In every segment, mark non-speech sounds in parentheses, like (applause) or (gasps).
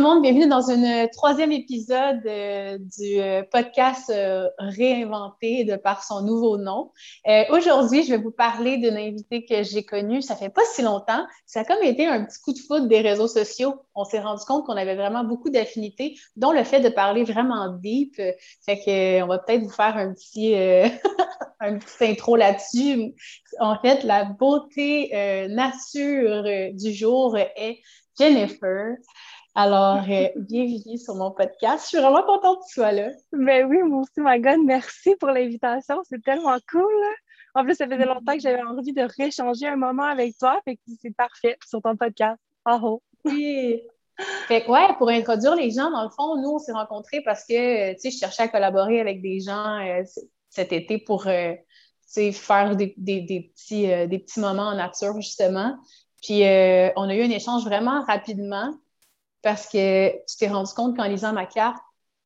le monde, bienvenue dans un troisième épisode euh, du euh, podcast euh, réinventé de par son nouveau nom. Aujourd'hui, je vais vous parler d'une invitée que j'ai connue, ça fait pas si longtemps. Ça a comme été un petit coup de foudre des réseaux sociaux. On s'est rendu compte qu'on avait vraiment beaucoup d'affinités, dont le fait de parler vraiment deep. On va peut-être vous faire un petit (laughs) un petit intro là-dessus. En fait, la beauté nature du jour est Jennifer. Alors, (laughs) euh, bienvenue sur mon podcast. Je suis vraiment contente que tu sois là. Ben oui, moi aussi, my God, merci pour l'invitation. C'est tellement cool. En plus, ça faisait longtemps que j'avais envie de réchanger un moment avec toi. Fait que c'est parfait sur ton podcast. Ah oh. Oui. (laughs) Fait que, ouais, pour introduire les gens, dans le fond, nous, on s'est rencontrés parce que, tu sais, je cherchais à collaborer avec des gens euh, cet été pour, euh, tu sais, faire des, petits, des petits moments en nature, justement. Puis, on a eu un échange vraiment rapidement parce que tu t'es rendu compte qu'en lisant ma carte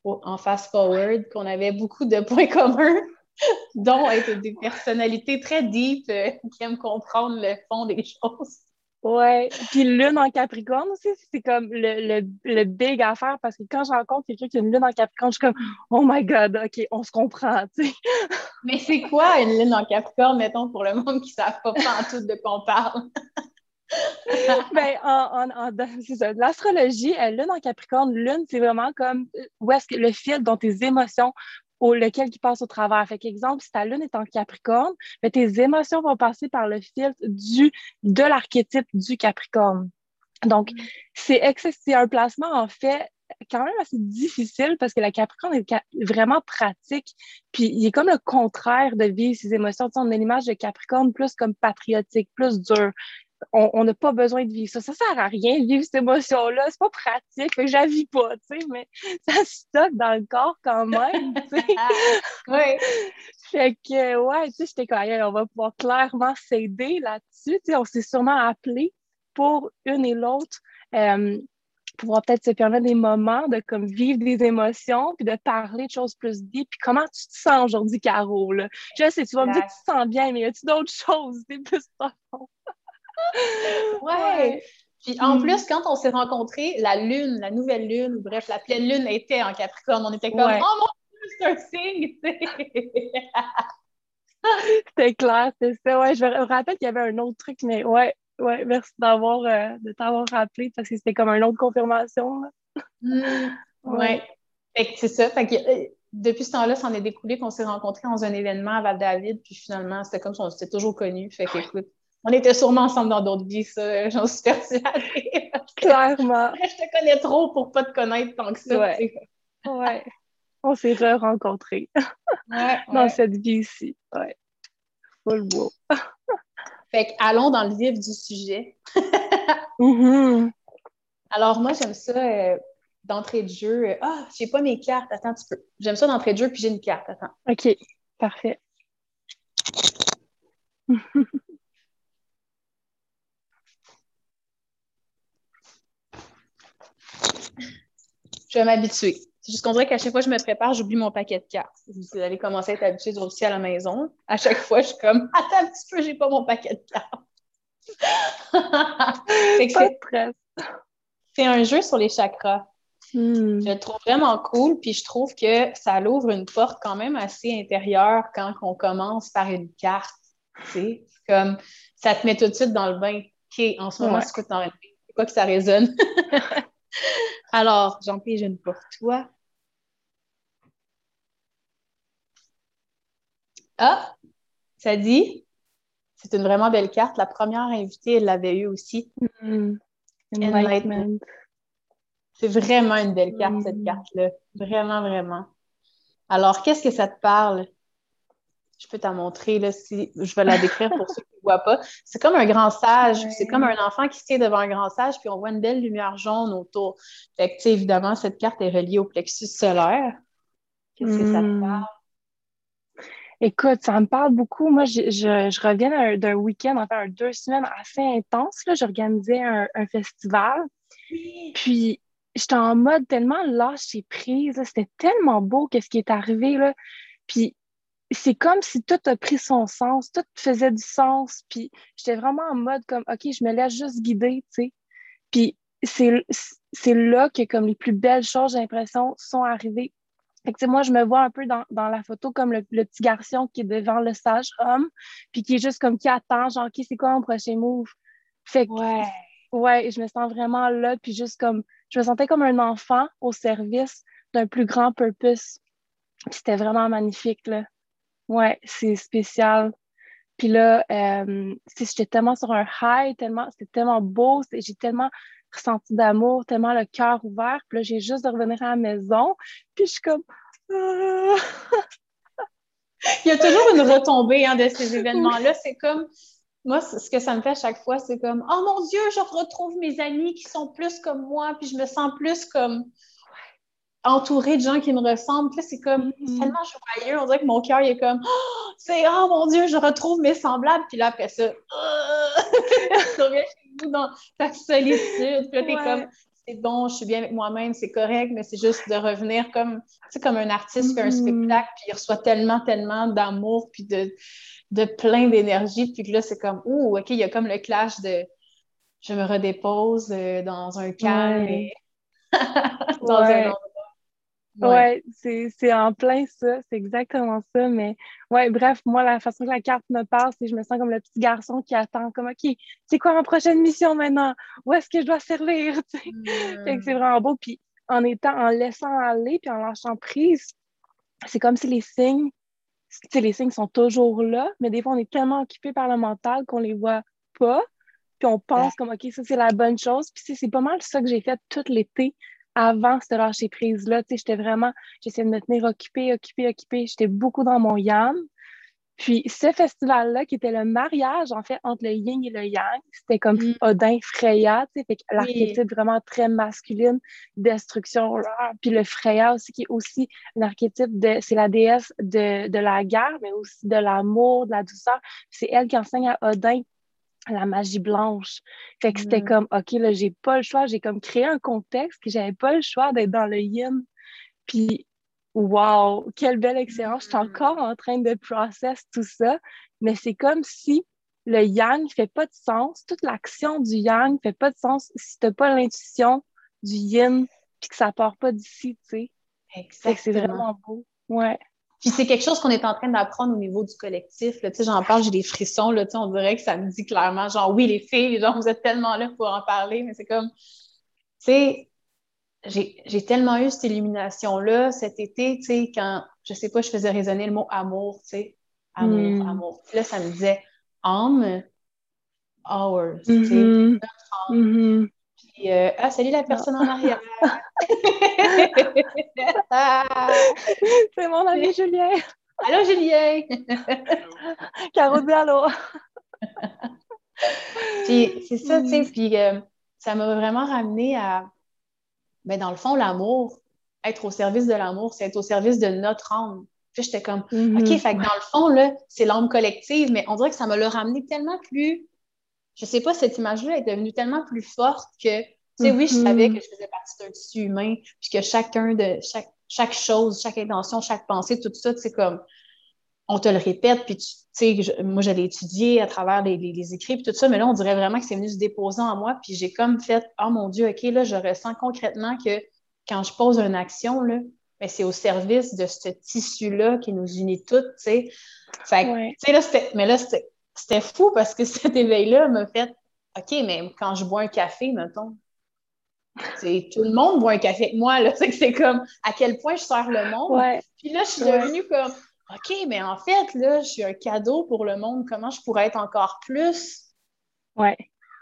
en fast-forward, qu'on avait beaucoup de points communs, (laughs) dont être des personnalités très deep euh, qui aiment comprendre le fond des choses. Ouais. Puis lune en Capricorne aussi, c'est comme le, le, le, big affaire parce que quand je rencontre quelqu'un qui a une lune en Capricorne, je suis comme Oh my God, OK, on se comprend, tu sais. Mais c'est quoi une lune en Capricorne, mettons, pour le monde qui ne savent pas en tout de quoi on parle? (laughs) (laughs) ben, en, en. L'astrologie, lune en Capricorne, lune, c'est vraiment comme où est-ce que le fil dont tes émotions au, lequel qui passe au travers. Fait qu'exemple, si ta lune est en Capricorne, ben, tes émotions vont passer par le fil du, de l'archétype du Capricorne. Donc, mm. c'est, c'est un placement, en fait, quand même assez difficile parce que la Capricorne est vraiment pratique. Puis il est comme le contraire de vivre ses émotions. Tu sais, on a l'image de Capricorne plus comme patriotique, plus dur, on n'a pas besoin de vivre ça. Ça sert à rien de vivre cette émotion-là. C'est pas pratique. Fait que j'avis pas, tu sais, mais (laughs) ça stocke dans le corps quand même, tu sais. (laughs) oui. (laughs) Fait que, ouais, tu sais, j'étais comme, on va pouvoir clairement s'aider là-dessus. Tu sais, on s'est sûrement appelé pour une et l'autre. Euh, pouvoir peut-être se permettre des moments de comme vivre des émotions puis de parler de choses plus deep. Puis comment tu te sens aujourd'hui, Caro? Là? Je sais, tu vas me dire que tu te sens bien, mais y a-tu d'autres choses? C'est plus ouais. Puis en mm. plus, quand on s'est rencontrés, la lune, la nouvelle lune, ou bref, la pleine lune était en Capricorne. On était comme, oh mon Dieu, c'est un signe, C'était (laughs) clair, c'est ça. Ouais, je me rappelle qu'il y avait un autre truc, mais ouais, ouais, merci d'avoir euh, de t'avoir rappelé parce que c'était comme une autre confirmation. Mm. ouais. Fait que c'est ça. Fait que, euh, depuis ce temps-là, ça en est découlé qu'on s'est rencontrés dans un événement à Val-David, puis finalement, c'était comme si on s'était toujours connus. Fait que, écoute, on était sûrement ensemble dans d'autres vies, ça, j'en suis persuadée. (laughs) Clairement. je te connais trop pour pas te connaître tant que ça. Ouais. ouais. On s'est re-rencontrés ouais, (laughs) dans cette vie-ci. Ouais. Full beau. (laughs) fait que, allons dans le vif du sujet. Mm-hmm. Alors, moi, j'aime ça euh, d'entrée de jeu. Euh, ah, j'ai pas mes cartes. Attends tu peux. J'aime ça d'entrée de jeu, puis j'ai une carte. Attends. OK. Parfait. Je vais m'habituer. C'est juste qu'on dirait qu'à chaque fois que je me prépare, j'oublie mon paquet de cartes. Vous allez commencer à être habitué aussi à la maison. À chaque fois, je suis comme (laughs) Attends un petit peu, j'ai pas mon paquet de cartes. (laughs) c'est un jeu sur les chakras. Hmm. Je le trouve vraiment cool, puis je trouve que ça l'ouvre une porte quand même assez intérieure quand on commence par une carte. C'est comme ça te met tout de suite dans le bain. OK, en ce moment, c'est quoi C'est quoi que ça résonne? (laughs) Alors, j'en pige une pour toi. Ah, ça dit, c'est une vraiment belle carte. La première invitée, elle l'avait eu aussi. Mm. Enlightenment. C'est vraiment une belle carte, cette mm. carte-là. Vraiment, vraiment. Alors, qu'est-ce que ça te parle? Je peux t'en montrer, là, si je vais la décrire pour ceux qui ne voient pas. C'est comme un grand sage. C'est comme un enfant qui se tient devant un grand sage, puis on voit une belle lumière jaune autour. Fait que, évidemment, cette carte est reliée au plexus solaire. Qu'est-ce que ça te hmm. parle? Écoute, ça me parle beaucoup. Moi, je, je, reviens d'un week-end, enfin, deux semaines assez intenses. J'organisais un, un, festival. Puis, j'étais en mode tellement lâché prise. C'était tellement beau qu'est-ce qui est arrivé. Là. Puis, c'est comme si tout a pris son sens, tout faisait du sens, puis j'étais vraiment en mode comme, OK, je me laisse juste guider, tu sais. Puis c'est, là que comme les plus belles choses, j'ai l'impression, sont arrivées. Fait que, moi, je me vois un peu dans, la photo comme le, petit garçon qui est devant le sage homme, puis qui est juste comme qui attend, genre, OK, c'est quoi mon prochain move? Fait que, ouais. ouais, je me sens vraiment là, puis juste comme, je me sentais comme un enfant au service d'un plus grand purpose. Puis c'était vraiment magnifique, là. Ouais, c'est spécial. Puis là, euh, j'étais tellement sur un high, tellement, c'était tellement beau, j'ai tellement ressenti d'amour, tellement le cœur ouvert. Puis là, j'ai juste de revenir à la maison. Puis je suis comme. Ah! Il y a toujours une retombée hein, de ces événements-là. C'est comme. Moi, ce que ça me fait à chaque fois, c'est comme Oh mon Dieu, je retrouve mes amis qui sont plus comme moi, puis je me sens plus comme entourée de gens qui me ressemblent. Puis là, c'est comme mm-hmm. tellement joyeux. On dirait que mon cœur est comme oh, c'est oh mon Dieu, je retrouve mes semblables. Puis là, après ça, (laughs) je reviens chez vous dans ta solitude. Puis là, t'es comme c'est bon, je suis bien avec moi-même, c'est correct, mais c'est juste de revenir comme, comme un artiste fait un mm-hmm. spectacle, puis il reçoit tellement, tellement d'amour, puis de, de plein d'énergie, puis que là, c'est comme, ouh, OK, il y a comme le clash de je me redépose euh, dans un calme et (laughs) dans un Ouais, c'est en plein ça, c'est exactement ça. Mais ouais, bref, moi, la façon que la carte me parle, c'est je me sens comme le petit garçon qui attend, comme OK, c'est quoi ma prochaine mission maintenant? Où est-ce que je dois servir? (laughs) c'est vraiment beau. Puis en étant, en laissant aller, puis en lâchant prise, c'est comme si les signes, les signes sont toujours là, mais des fois, on est tellement occupé par le mental qu'on les voit pas. Puis on pense comme OK, ça c'est la bonne chose. Puis c'est pas mal ça que j'ai fait tout l'été avant ce lâcher prise-là, tu sais, j'étais vraiment, j'essayais de me tenir occupée, occupée, occupée. J'étais beaucoup dans mon yang. Puis ce festival-là, qui était le mariage, en fait, entre le yin et le yang, c'était comme mm. Odin Freya, tu sais, fait l'archétype vraiment très masculine, destruction, puis le Freya aussi, qui est aussi l'archétype de, c'est la déesse de, de la guerre, mais aussi de l'amour, de la douceur. C'est elle qui enseigne à Odin la magie blanche. Fait que c'était mm. comme, OK, là, j'ai pas le choix. J'ai comme créé un contexte que j'avais pas le choix d'être dans le yin. Puis, wow, quelle belle expérience. Je suis mm. encore en train de process tout ça. Mais c'est comme si le yang fait pas de sens. Toute l'action du yang fait pas de sens si t'as pas l'intuition du yin puis que ça part pas d'ici, tu sais. C'est vraiment beau. Ouais. Puis c'est quelque chose qu'on est en train d'apprendre au niveau du collectif. Là. J'en parle, j'ai des frissons. Là, on dirait que ça me dit clairement, genre, oui, les filles, genre, vous êtes tellement là pour en parler, mais c'est comme, tu sais, j'ai tellement eu cette illumination-là cet été, tu sais, quand, je sais pas, je faisais résonner le mot amour, tu sais, amour, hmm. amour. Puis là, ça me disait âme, hours, tu sais, mm-hmm. notre âme. Mm-hmm. Puis, euh, ah, salut la personne en arrière. (laughs) c'est mon ami Julien. Allô, Julien! Caro dit allô! puis c'est ça, tu sais, mm. puis euh, ça m'a vraiment ramené à, ben, dans le fond, l'amour, être au service de l'amour, c'est être au service de notre âme. Puis j'étais comme, mm-hmm. OK, fait que dans le fond, là, c'est l'âme collective, mais on dirait que ça me l'a ramené tellement plus, je sais pas, cette image-là est devenue tellement plus forte que tu sais, oui, je savais que mm-hmm. je faisais partie d'un tissu humain, puis que chacun de chaque, chaque chose, chaque intention, chaque pensée, tout ça, c'est comme on te le répète, puis tu sais, moi j'allais étudier à travers les, les, écrits, puis tout ça, mais là, on dirait vraiment que c'est venu se déposer en moi, puis j'ai comme fait, oh mon Dieu, OK, là, je ressens concrètement que quand je pose une action, là, ben, c'est au service de ce tissu-là qui nous unit toutes, tu sais. Fait tu sais, là, c'était, mais là, c'était fou parce que (laughs) cet éveil-là m'a fait, OK, mais quand je bois un café, mettons, tout le monde boit un café avec moi. Là. (laughs) C'est comme à quel point je sers le monde. Puis là, je suis devenue comme OK, mais en fait, là, je suis un cadeau pour le monde. Comment je pourrais être encore plus ouais.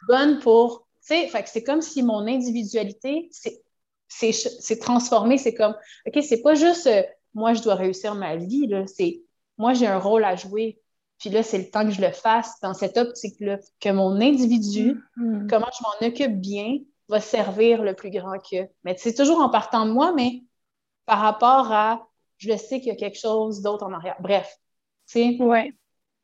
bonne pour. Tu sais, c'est comme si mon individualité s'est transformée. C'est comme OK, c'est pas juste euh, moi, je dois réussir ma vie. C'est moi, j'ai un rôle à jouer. Puis là, c'est le temps que je le fasse dans cette optique-là, que mon individu, mm-hmm. comment je m'en occupe bien, va servir le plus grand que. Mais c'est toujours en partant de moi, mais par rapport à je sais qu'il y a quelque chose d'autre en arrière. Bref. Tu sais. Ouais.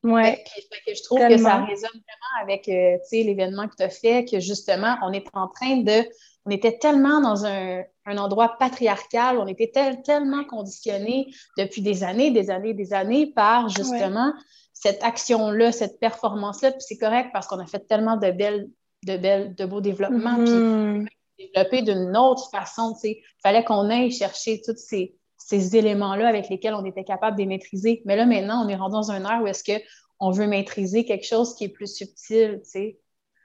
Ouais. je trouve que ça résonne vraiment avec euh, l'événement que tu as fait, que justement, on est en train de. On était tellement dans un, endroit patriarcal, on était tellement conditionnés depuis des années, des années, des années par justement cette action-là, cette performance-là. Puis c'est correct parce qu'on a fait tellement de belles de, belles, de beaux développements. Puis, mm-hmm. développer d'une autre façon. Il fallait qu'on aille chercher tous ces, éléments-là avec lesquels on était capable de les maîtriser. Mais là, maintenant, on est rendu dans un air où est-ce qu'on veut maîtriser quelque chose qui est plus subtil, tu sais.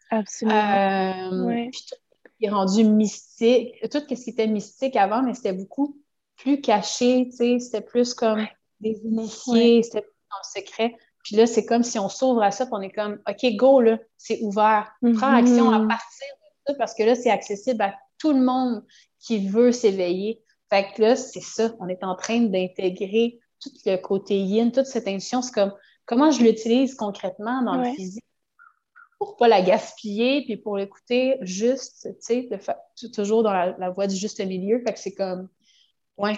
Absolument. Euh, puis tout est rendu mystique, tout ce qui était mystique avant, mais c'était beaucoup plus caché, tu sais, c'était plus comme des initiés, c'était plus le secret. Puis là, c'est comme si on s'ouvre à ça, puis on est comme, OK, go, là, c'est ouvert. Prends mm-hmm. action à partir de ça, parce que là, c'est accessible à tout le monde qui veut s'éveiller. Fait que là, c'est ça, on est en train d'intégrer tout le côté yin, toute cette intuition. C'est comme, comment je l'utilise concrètement dans le physique? Pour pas la gaspiller, puis pour l'écouter juste, tu sais, toujours dans la, voie du juste milieu. Fait que c'est comme, ouais.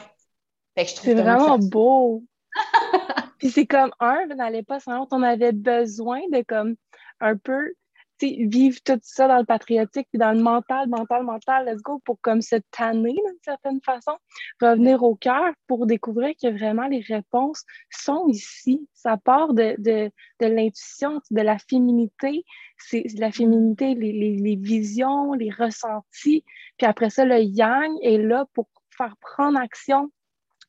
C'est vraiment beau. Puis c'est comme un, n'allait pas sans l'autre. On avait besoin de comme un peu vivre tout ça dans le patriotique, puis dans le mental, mental, mental, let's go, pour comme se tanner d'une certaine façon, revenir au cœur pour découvrir que vraiment les réponses sont ici. Ça part de, de, de l'intuition, de la féminité, c'est la féminité, les, les, les visions, les ressentis, puis après ça, le yang est là pour faire prendre action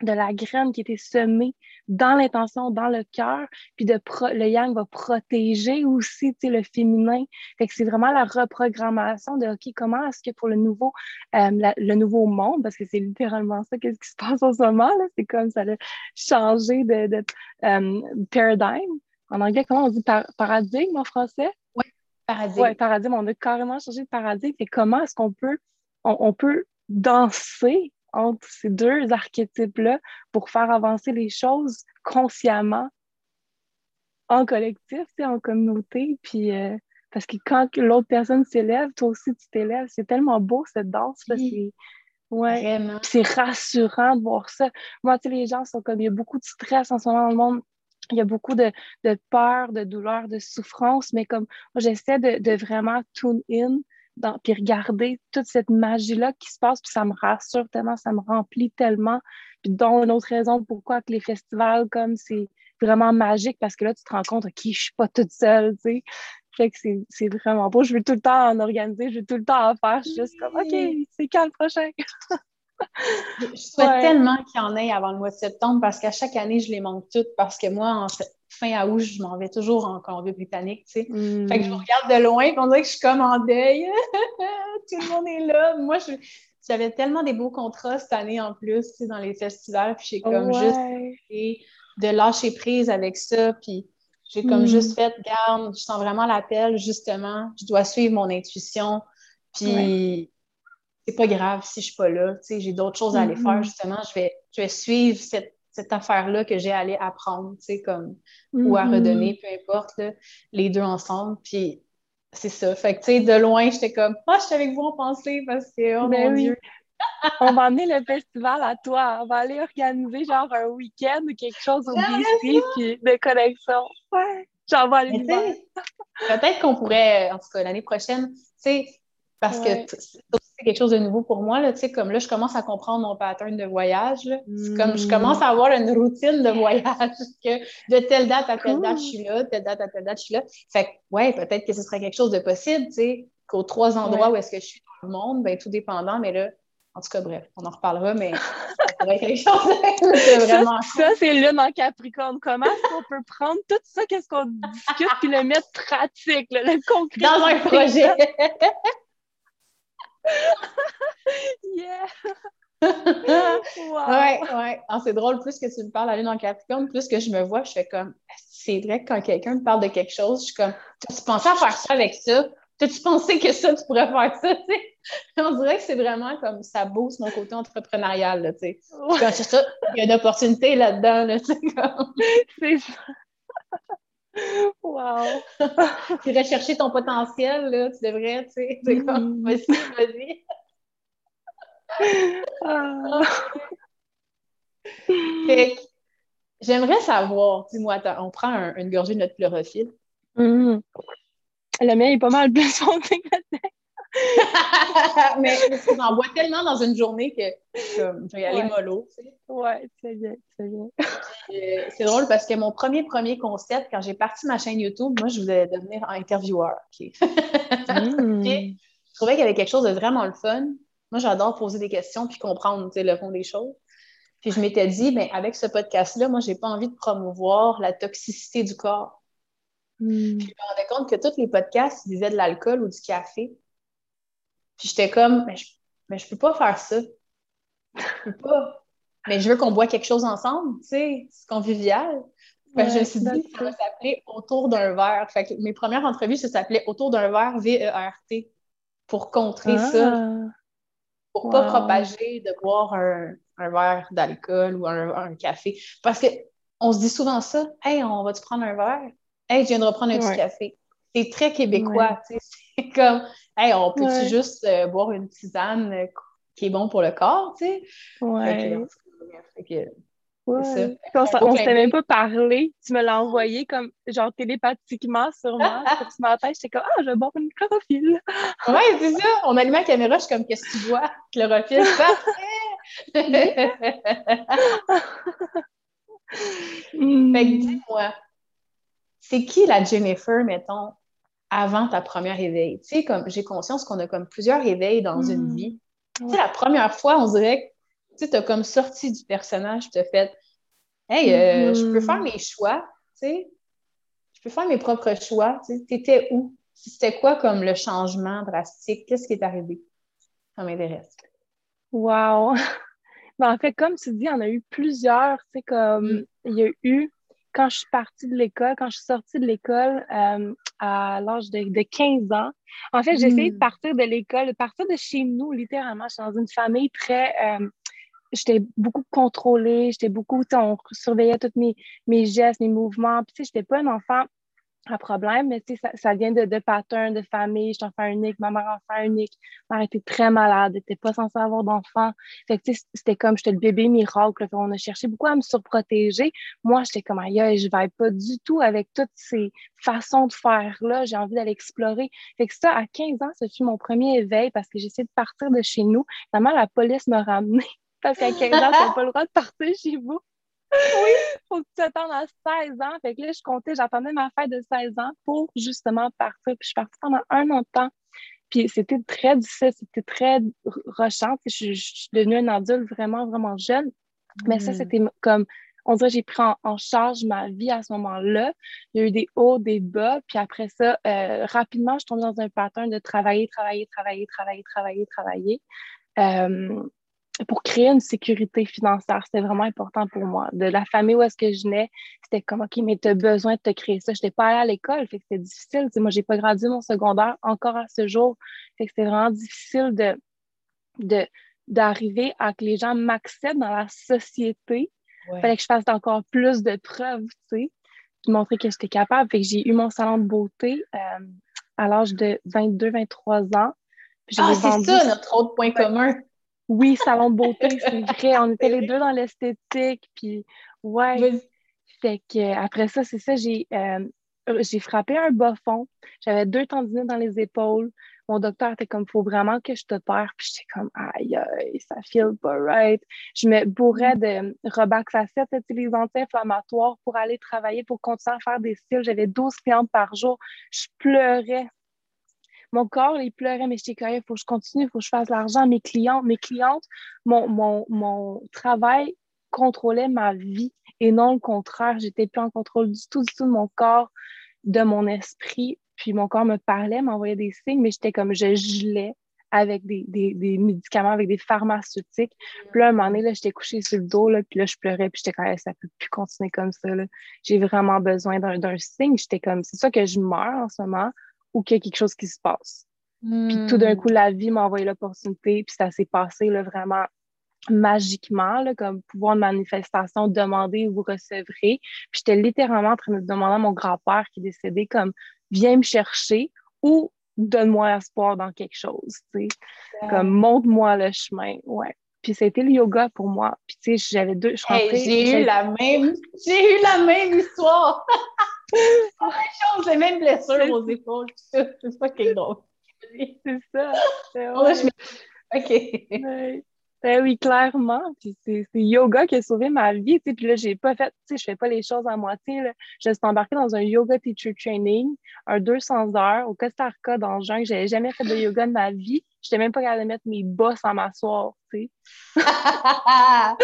de la graine qui était semée dans l'intention, dans le cœur, puis de le yang va protéger aussi le féminin. Fait que c'est vraiment la reprogrammation de OK, comment est-ce que pour le nouveau, euh, le nouveau monde, parce que c'est littéralement ça, qu'est-ce qui se passe en ce moment, c'est comme ça a changé de, de euh, paradigme. En anglais, comment on dit paradigme en français? Oui, paradigme. Oui, paradigme. On a carrément changé de paradigme. Et comment est-ce qu'on peut, on peut danser entre ces deux archétypes-là pour faire avancer les choses consciemment en collectif, en communauté. Puis, euh, parce que quand l'autre personne s'élève, toi aussi tu t'élèves. C'est tellement beau cette danse-là. C'est ouais. C'est rassurant de voir ça. Moi, tu sais, les gens sont comme il y a beaucoup de stress en ce moment dans le monde. Il y a beaucoup de, peur, de douleur, de souffrance, mais comme moi, j'essaie de, de vraiment tune in puis regarder toute cette magie-là qui se passe, puis ça me rassure tellement, ça me remplit tellement. Puis dont une autre raison pourquoi que les festivals, comme c'est vraiment magique, parce que là, tu te rends compte, OK, je suis pas toute seule, tu sais. Fait que c'est vraiment beau. Je veux tout le temps en organiser, je veux tout le temps en faire. Je suis juste comme, OK, c'est quand le prochain? je souhaite tellement qu'il y en ait avant le mois de septembre parce qu'à chaque année, je les manque toutes parce que moi, en fin août, je m'en vais toujours en Colombie-Britannique, tu sais. Hmm. Fait que je vous regarde de loin, on dirait que je suis comme en deuil. (laughs) Tout le monde est là. Moi, j'avais tellement des beaux contrats cette année en plus, tu sais, dans les festivals, puis j'ai comme juste de lâcher prise avec ça, puis j'ai comme hmm. juste fait, garde, je sens vraiment l'appel, justement, je dois suivre mon intuition, puis c'est pas grave si je suis pas là, tu sais, j'ai d'autres choses à aller faire, mm-hmm. justement, je vais, je vais suivre cette, affaire-là que j'ai à aller apprendre, tu sais, comme, ou à mm-hmm. redonner, peu importe, les deux ensemble, puis c'est ça. Fait que, tu sais, de loin, j'étais comme, ah, je suis avec vous en pensée parce que, oh ben mon Dieu. (laughs) on va emmener le festival à toi. On va aller organiser genre un week-end ou quelque chose au BC puis de connexion. Ouais, j'en vais aller. Peut-être qu'on pourrait, en tout cas, l'année prochaine, tu sais, parce que c'est quelque chose de nouveau pour moi. Là, comme là, je commence à comprendre mon pattern de voyage. comme je commence à avoir une routine de voyage (laughs) que de telle date à telle date, je suis là, telle date à telle date, je suis là. Fait que, ouais, peut-être que ce serait quelque chose de possible, tu sais, qu'aux trois endroits où est-ce que je suis dans le monde, ben, tout dépendant, mais là, en tout cas, bref, on en reparlera, mais ça pourrait être quelque chose de (laughs) (laughs) vraiment. Ça, c'est lune en Capricorne. Comment est-ce qu'on peut prendre tout ça, qu'est-ce qu'on discute, puis le mettre pratique, le concret? Dans un projet. (laughs) yeah! (laughs) Ouais, ouais. Ah, c'est drôle, plus que tu me parles à lune en Capricorne, plus que je me vois, je fais comme, c'est vrai que quand quelqu'un me parle de quelque chose, je suis comme, tu pensais à faire ça avec ça? T'as-tu pensé que ça, tu pourrais faire ça, (laughs) On dirait que c'est vraiment comme ça booste mon côté entrepreneurial, tu sais. Quand c'est ça, il y a une opportunité là-dedans, là, tu sais, comme... C'est ça. Wow! (laughs) tu rechercher ton potentiel, là, tu devrais, tu sais, c'est comme, mm. vas-y, vas-y. Ah. J'aimerais savoir, dis-moi, on prend une gorgée de notre chlorophylle. Mm. Le mien est pas mal plus (laughs) foncé que (laughs) mais j'en bois tellement dans une journée que je vais y aller mollo. Tu sais. Ouais, c'est bien, c'est bien. Euh, c'est drôle parce que mon premier, premier concept, quand j'ai parti ma chaîne YouTube, moi, je voulais devenir intervieweur. Okay? (laughs) Mm. trouvais qu'il y avait quelque chose de vraiment le fun. Moi, j'adore poser des questions puis comprendre le fond des choses. Puis je m'étais dit, ben, avec ce podcast-là, moi, j'ai pas envie de promouvoir la toxicité du corps. Hmm. Puis je me rendais compte que tous les podcasts disaient de l'alcool ou du café. Puis j'étais comme, mais je, mais je peux pas faire ça. Je peux pas. Mais je veux qu'on boit quelque chose ensemble, tu sais, c'est convivial. Je me suis dit, ça va s'appeler Autour d'un verre. Fait que mes premières entrevues, ça s'appelait Autour d'un verre, V-E-R-T, pour contrer ça. Ah. Pour ne pas propager de boire un, verre d'alcool ou un, café. Parce qu'on se dit souvent ça, Hey, on va-tu prendre un verre? Hey, je viens de reprendre un petit café. C'est très québécois, tu sais. C'est (laughs) comme, Hey, on peut-tu juste euh, boire une tisane euh, qui est bon pour le corps, tu sais? Ouais. On, ne s'était même pas parlé. Tu me l'as envoyé comme genre télépathiquement sur ma tête, j'étais comme Ah, je vais boire une chlorophylle. Oui, c'est ça. On allumait la caméra, je suis comme Qu'est-ce que tu vois? Chlorophylle, (laughs) parfait! Hmm. (laughs) Fait que dis-moi, c'est qui la Jennifer, mettons, avant ta première éveil? Tu sais, comme j'ai conscience qu'on a comme plusieurs éveils dans une hmm. vie. Tu sais, la première fois, on dirait que tu as comme sorti du personnage, tu as fait Hey, euh, je peux faire mm-hmm. mes choix, tu sais. Je peux faire mes propres choix. Tu étais où? C'était quoi comme le changement drastique? Qu'est-ce qui est arrivé? Ça m'intéresse. Wow! (laughs) Ben, en fait, comme tu dis, il y en a eu plusieurs. Tu sais, comme mm. il y a eu, quand je suis partie de l'école, quand je suis sortie de l'école euh, à l'âge de, 15 ans, en fait, j'ai essayé de mm. partir de l'école, de partir de chez nous, littéralement. Je suis dans une famille très euh, j'étais beaucoup contrôlée, j'étais beaucoup, on surveillait tous mes, mes gestes, mes mouvements. Puis, tu sais, j'étais pas un enfant à problème, mais ça, ça, vient de, de patterns de famille. J'étais enfant unique, ma mère enfant unique. Ma mère était très malade, elle était pas censée avoir d'enfant. Fait que, c'était comme, j'étais le bébé miracle. on a cherché beaucoup à me surprotéger. Moi, j'étais comme, aïe, je vais pas du tout avec toutes ces façons de faire-là. J'ai envie d'aller explorer. Fait que ça, à 15 ans, ce fut mon premier éveil parce que j'essayais de partir de chez nous. Finalement, la police m'a ramenée (laughs) parce qu'à 15 ans, tu pas le droit de partir chez vous. Oui, faut que tu attendes à 16 ans. Fait que là, je comptais, j'attendais ma fête de 16 ans pour justement partir. Puis je suis partie pendant un an de temps. Puis c'était très difficile, c'était très rushant. Je, suis devenue un adulte vraiment, vraiment jeune. Mais ça, mm. c'était comme, on dirait j'ai pris en, charge ma vie à ce moment-là. Il y a eu des hauts, des bas. Puis après ça, euh, rapidement, je suis tombée dans un pattern de travailler, travailler, travailler, travailler, travailler, travailler. Euh, pour créer une sécurité financière. C'était vraiment important pour moi. De la famille où est-ce que je venais, c'était comme, OK, mais tu as besoin de te créer ça. Je n'étais pas allée à l'école, fait que c'était difficile. moi, je n'ai pas gradué mon secondaire encore à ce jour. Fait que c'était vraiment difficile de, de, d'arriver à que les gens m'acceptent dans la société. Il fallait que je fasse encore plus de preuves, tu sais, de montrer que j'étais capable. Fait que j'ai eu mon salon de beauté euh, à l'âge de 22-23 ans. ah, c'est ça notre autre point commun. Oui, salon de beauté, c'est vrai. On était les deux dans l'esthétique. Puis, ouais. Fait que, après ça, c'est ça, j'ai euh, j'ai frappé un bas fond. J'avais deux tendinites dans les épaules. Mon docteur était comme, faut vraiment que je te perds. Puis j'étais comme, aïe, aïe, ça feel pas right. Je me bourrais de Robax à 7, les anti-inflammatoires pour aller travailler, pour continuer à faire des styles. J'avais 12 clientes par jour. Je pleurais mon corps, il pleurait, mais je dis, il faut que je continue, il faut que je fasse l'argent. Mes clients, mes clientes, mon, mon, mon travail contrôlait ma vie et non le contraire. J'étais plus en contrôle du tout, du tout de mon corps, de mon esprit. Puis mon corps me parlait, m'envoyait des signes, mais j'étais comme, je gelais avec des, des, des, médicaments, avec des pharmaceutiques. Puis là, un moment donné, j'étais couchée sur le dos, là, puis là, je pleurais, puis j'étais comme, ça peut plus continuer comme ça. J'ai vraiment besoin d'un signe. J'étais comme, c'est ça que je meurs en ce moment ou qu'il y a quelque chose qui se passe. Puis tout d'un hmm. coup, la vie m'a envoyé l'opportunité, puis ça s'est passé là, vraiment magiquement, là, comme pouvoir de manifestation, demander vous recevrez. Puis j'étais littéralement en train de demander à mon grand-père qui est décédé, comme viens me chercher ou donne-moi espoir dans quelque chose, tu sais. Comme montre-moi le chemin, ouais. Puis c'était le yoga pour moi. Puis tu sais, j'avais deux. j'ai eu la même, j'ai eu la même histoire. (laughs) la même chose, les mêmes blessures aux épaules. C'est pas quelque drôle. C'est ça. OK. Ben oui, clairement. Puis c'est yoga qui a sauvé ma vie. Puis là, j'ai pas fait, je fais pas les choses à moitié. Là. Je suis embarquée dans un yoga teacher training, un 200 heures au Costa Rica dans le jungle. J'avais jamais fait de yoga de ma vie. Je n'étais même pas capable de mettre mes bas sans m'asseoir, sais. (laughs) La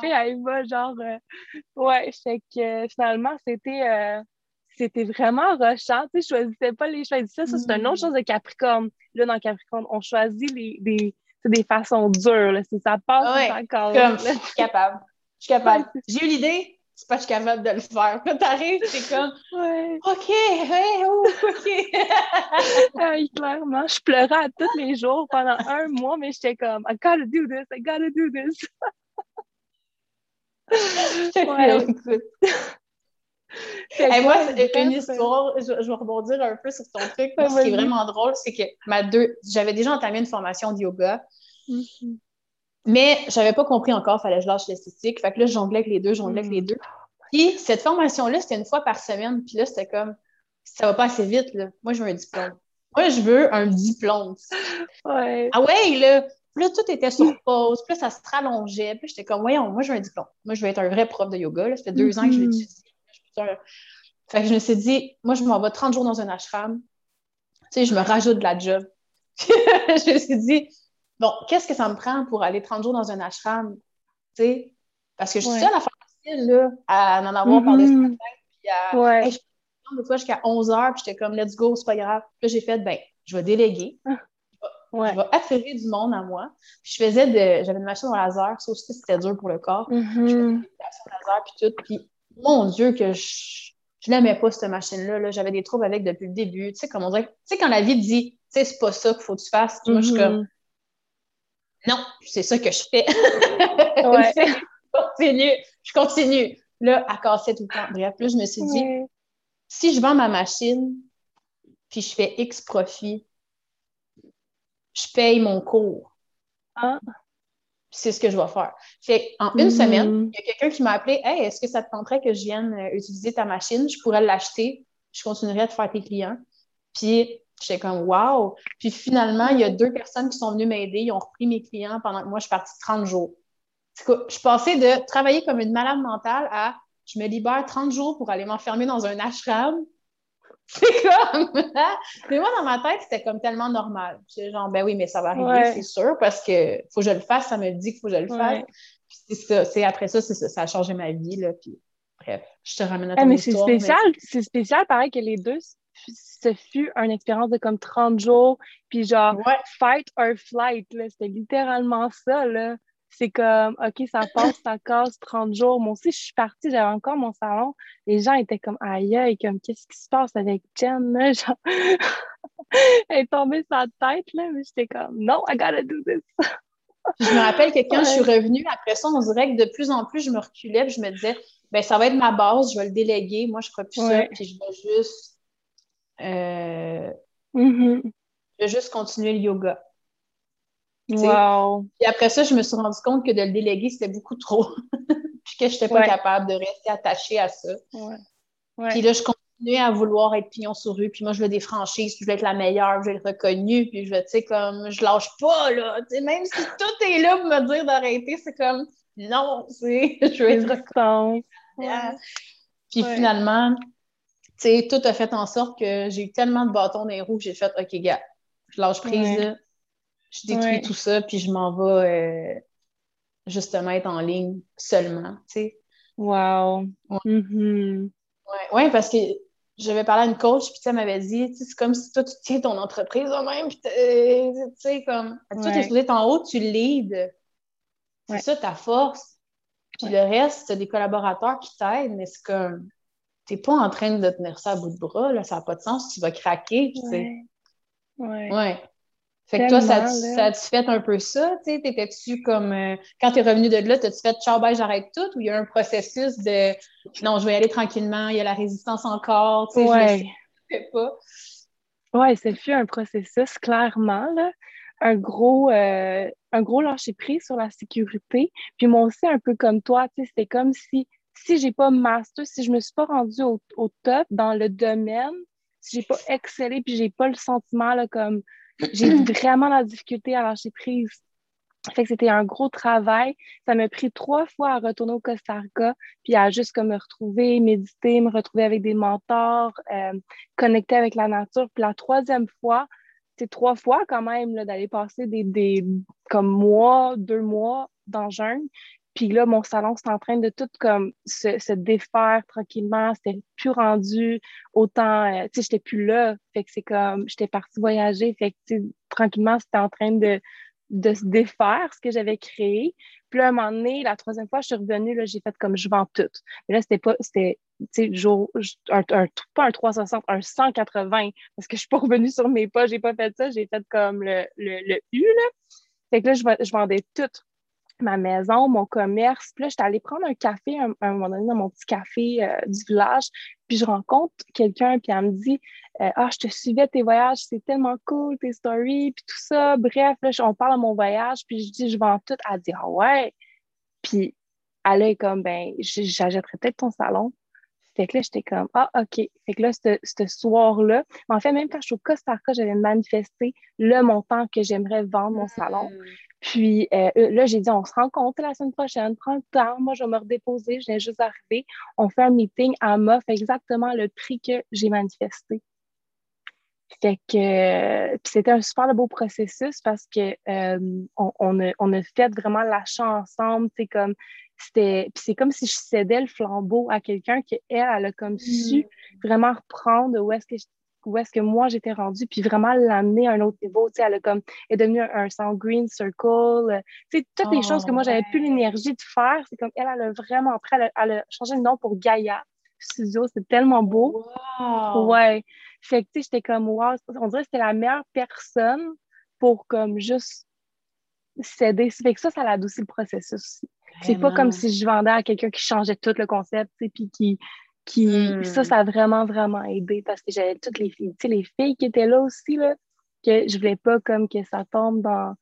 fille, elle va genre... Euh, ouais, fait que finalement, c'était... Euh, c'était vraiment rushant. Tu sais, je choisissais pas les choisissais. Ça, c'est une autre mm. chose de Capricorne. Là, dans Capricorne, on choisit les, des, des façons dures. Là. Ça passe ouais, encore. Comme, je suis capable. Je suis capable. (laughs) J'ai eu l'idée, c'est pas que je suis capable de le faire. Quand t'arrives, c'est comme ouais. OK, ouais, oh, OK. (laughs) clairement. Je pleurais à tous les jours pendant un mois, mais j'étais comme I gotta do this, I gotta do this. (laughs) ouais. moi, une histoire, je, vais rebondir un peu sur ton truc. ce qui est vraiment drôle, c'est que ma deux, j'avais déjà entamé une formation de yoga, mm-hmm. Mais je n'avais pas compris encore, il fallait que je lâche l'esthétique. Fait que là, je jonglais avec les deux, je jonglais avec les deux. Puis cette formation-là, c'était une fois par semaine. Puis là, c'était comme, ça va pas assez vite, là. Moi, je veux un diplôme. Moi, je veux un diplôme. Ouais. Ah ouais, là. Puis là, tout était sur pause. Puis là, ça se rallongeait. Puis j'étais comme, voyons, moi, je veux un diplôme. Moi, je veux être un vrai prof de yoga. Là. Ça fait deux ans que je l'étudie. Fait que je me suis dit, moi, je m'en vais 30 jours dans un ashram. Tu sais, je me rajoute de la job. (laughs) je me suis dit, bon, qu'est-ce que ça me prend pour aller 30 jours dans un ashram? Tu sais, parce que je suis seule à faire facile, là, à en avoir parlé ce matin. Puis à, ouais. je des fois jusqu'à 11 h puis j'étais comme, let's go, c'est pas grave. Puis là, j'ai fait, ben, je vais déléguer. (laughs) Ah. Je vais attirer du monde à moi. Puis je faisais de. J'avais une machine au laser, ça aussi c'était dur pour le corps. Je faisais au laser puis tout. Puis mon Dieu, que je, je n'aimais pas cette machine-là. J'avais des troubles avec depuis le début. Tu sais, comme on dirait, tu sais, quand la vie dit, tu sais, c'est pas ça qu'il faut que tu fasses, moi, je suis comme, mm-hmm. Non, c'est ça que je fais. (laughs) Ouais. (laughs) je continue, je continue. Là, à casser tout le temps. Bref, là, je me suis dit, si je vends ma machine, puis je fais X profit, je paye mon cours. Ah c'est ce que je vais faire. Fait en une semaine, il y a quelqu'un qui m'a appelé Hey, est-ce que ça te tenterait que je vienne euh, utiliser ta machine? Je pourrais l'acheter. Je continuerai de faire tes clients. Puis j'étais comme Wow! Puis finalement, il y a deux personnes qui sont venues m'aider. Ils ont repris mes clients pendant que moi, je suis partie 30 jours. Je suis passée de travailler comme une malade mentale à je me libère 30 jours pour aller m'enfermer dans un ashram (laughs) c'est comme. mais moi, dans ma tête, c'était comme tellement normal. J'étais genre, ben oui, mais ça va arriver, c'est sûr, parce que faut que je le fasse, ça me dit qu'il faut que je le fasse. c'est ça. C'est après ça, ça. Ça a changé ma vie, là. Puis, bref, je te ramène à ton ah, mais c'est spécial. C'est spécial, pareil, que les deux, ce fut une expérience de comme 30 jours, puis genre, fight or flight. C'était littéralement ça, là c'est comme, OK, ça (laughs) passe, ça casse 30 jours. Moi aussi, je suis partie, j'avais encore mon salon. Les gens étaient comme, aïe, aïe, comme, qu'est-ce qui se passe avec Jen, là? (laughs) Genre, elle est tombée sur la tête, là, mais j'étais comme, no, I gotta do this. je me rappelle que quand je suis revenue, après ça, on dirait que de plus en plus, je me reculais, puis je me disais, ben ça va être ma base, je vais le déléguer, moi, je ne ferai plus ça, puis je vais juste. Euh, mm-hmm. Je vais juste continuer le yoga. Wow. Puis après ça, je me suis rendu compte que de le déléguer, c'était beaucoup trop. (laughs) puis que je n'étais pas capable de rester attachée à ça. Puis là, je continuais à vouloir être pignon sur rue. Puis moi, je veux des franchises, puis je veux être la meilleure, je veux être reconnue. Puis je veux, tu sais, comme, je lâche pas, là. même si tout est là pour me dire d'arrêter, c'est comme, non, tu (laughs) je veux être reconnue. Puis finalement, sais, tout a fait en sorte que j'ai eu tellement de bâtons dans les roues que j'ai fait, OK, gars, je lâche prise, je détruis tout ça, puis je m'en vais euh, justement être en ligne seulement, tu sais. Wow! Ouais. Mm-hmm. ouais, parce que j'avais parlé à une coach, puis elle m'avait dit, c'est comme si toi, tu tiens ton entreprise toi-même, puis tu sais, comme, toi, t'es supposé être en haut, tu lead. C'est ça ta force. Puis le reste, c'est des collaborateurs qui t'aident, mais c'est comme, t'es pas en train de tenir ça à bout de bras, là, ça n'a pas de sens, tu vas craquer, tu sais. Ouais. ouais. Fait que toi, ça, ça fait un peu ça? T'étais-tu comme. Euh, quand tu es revenu de là, t'as-tu fait ciao, bye, j'arrête tout? Ou il y a un processus de non, je vais y aller tranquillement, il y a la résistance encore? Ouais. Je sais pas? Ouais, ça fut un processus, clairement. Là. Un gros, euh, un gros lâcher prise sur la sécurité. Puis moi aussi, un peu comme toi, c'était comme si si j'ai pas master, si je me suis pas rendue au, au top dans le domaine, si j'ai pas excellé, puis j'ai pas le sentiment là, comme j'ai (clears throat) vraiment la difficulté à lâcher prise. Fait que c'était un gros travail. Ça m'a pris trois fois à retourner au Costa Rica, puis à juste comme me retrouver, méditer, me retrouver avec des mentors, euh, connecter avec la nature. Puis la troisième fois, c'est trois fois quand même d'aller passer des, des comme mois, deux mois dans le jeûne. Puis là, mon salon, c'est en train de tout comme se, défaire tranquillement. C'était plus rendu autant, euh, tu sais, j'étais plus là. Fait que c'est comme, j'étais partie voyager. Fait que, tranquillement, c'était en train de, de se défaire ce que j'avais créé. Puis là, un moment donné, la troisième fois, je suis revenue, là, j'ai fait comme je vends tout. Mais là, c'était pas, c'était, tu sais, un, un, pas un 360, un 180, parce que je suis pas revenue sur mes pas, j'ai pas fait ça, j'ai fait comme le, le, le U, là. Fait que là, je, je vendais tout ma maison, mon commerce. Puis là, j'étais allée prendre un café à un, moment donné dans mon petit café euh, du village. Puis je rencontre quelqu'un, puis elle me dit euh, Ah, je te suivais tes voyages, c'est tellement cool, tes stories, puis tout ça. Bref, là, on parle de mon voyage, puis je dis Je vends tout. Elle dit Ah ouais. Puis elle est comme Ben, j'achèterais peut-être ton salon. Fait que là, j'étais comme Ah, OK. Fait que là, ce soir-là, en fait, même quand je suis au Costa Rica, j'avais manifesté le montant que j'aimerais vendre mon salon. Hmm. Puis euh, euh, là, j'ai dit, on se rencontre la semaine prochaine, prends le temps, moi, je vais me redéposer, je viens juste d'arriver. On fait un meeting, à m'offre exactement le prix que j'ai manifesté. Fait que c'était un super beau processus parce que euh, on, a, on, a, fait vraiment l'achat ensemble. C'est comme c'était. c'est comme si je cédais le flambeau à quelqu'un qui, elle, elle a comme su mm. vraiment reprendre où est-ce que où est-ce que moi j'étais rendue, puis vraiment l'amener à un autre niveau. Tu sais, elle, a comme, est devenue un, un green circle. Euh, tu sais, toutes les choses que moi, j'avais plus l'énergie de faire, c'est comme elle, elle a vraiment pris, elle a, changé le nom pour Gaïa Studio. C'est tellement beau. Ouais. Fait que, tu sais, j'étais comme, wow, on dirait que c'était la meilleure personne pour, comme, juste céder. Fait que ça, ça a adouci le processus C'est pas comme si je vendais à quelqu'un qui changeait tout le concept, puis qui qui, Ça, hmm. ça a vraiment, vraiment aidé parce que j'avais toutes les filles, tu sais, les filles qui étaient là aussi, là, que je voulais pas comme que ça tombe dans,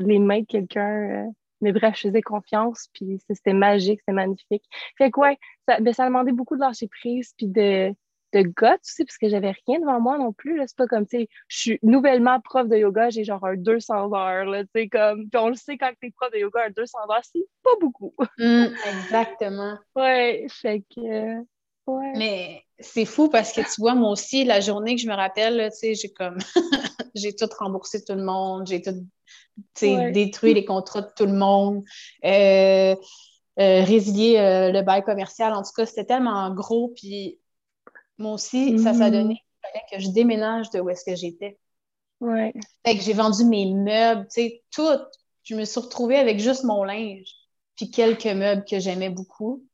les mains de quelqu'un. Euh, mais bref, je faisais confiance, puis c'était magique, c'était magnifique. Fait que ouais, ça, ben, ça a demandé beaucoup de lâcher prise, puis de, de guts aussi, parce que j'avais rien devant moi non plus. C'est pas comme, tu sais, je suis nouvellement prof de yoga, j'ai genre un 200 heures, là, tu sais, comme, puis on le sait quand t'es prof de yoga, un 200 heures, c'est pas beaucoup. (laughs) Mmh, exactement. ouais, fait que, ouais. Mais c'est fou parce que, tu vois, moi aussi, la journée que je me rappelle, tu sais, j'ai comme, (laughs) j'ai tout remboursé tout le monde, j'ai tout, tu sais, détruit les contrats de tout le monde. Euh, euh, résilier euh, le bail commercial. En tout cas, c'était tellement gros. Puis moi aussi, ça, ça donné qu'il fallait que je déménage de où est-ce que j'étais. Ouais. Fait que j'ai vendu mes meubles, tu sais, tout. Je me suis retrouvée avec juste mon linge, puis quelques meubles que j'aimais beaucoup.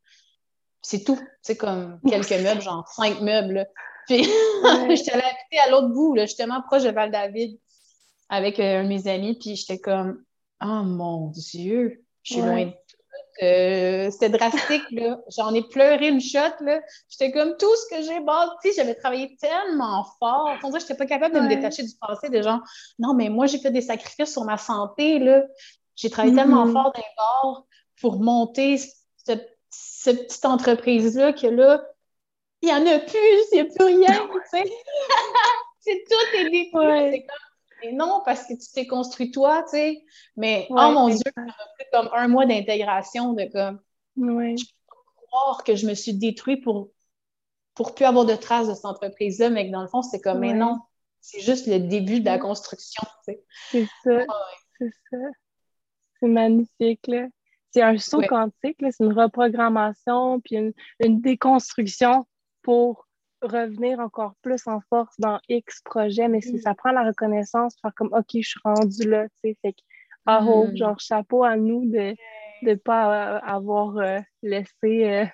C'est tout. C'est comme quelques meubles, genre cinq meubles. Puis (laughs) j'étais allée habiter à l'autre bout, là, justement proche de Val-David, avec euh, un de mes amis, puis j'étais comme Oh mon Dieu, je suis loin de euh, c'était drastique, là. J'en ai pleuré une shot, là. J'étais comme tout ce que j'ai bâti. J'avais travaillé tellement fort. On dirait que j'étais pas capable de me détacher du passé, des gens. Non, mais moi, j'ai fait des sacrifices sur ma santé, là. J'ai travaillé tellement mm-hmm. fort d'un bord pour monter cette, petite entreprise-là que là, il n'y en a plus, il n'y a plus rien, tu sais. (laughs) c'est tout est détruit non, parce que tu t'es construit toi, tu sais. Mais, oh mon Dieu, ça m'a pris comme un mois d'intégration de comme. Ouais. Je peux pas croire que je me suis détruit pour pour plus avoir de traces de cette entreprise-là, mais que dans le fond, c'est comme, mais non, c'est juste le début de la construction, tu sais. C'est ça, c'est ça. C'est magnifique, là. C'est un saut quantique, là. C'est une reprogrammation, puis une, une déconstruction pour revenir encore plus en force dans X projet, mais si mm. ça prend la reconnaissance, faire comme OK, je suis rendue là, tu sais, fait que ah, oh, genre chapeau à nous de ne pas euh, avoir euh, laissé, euh,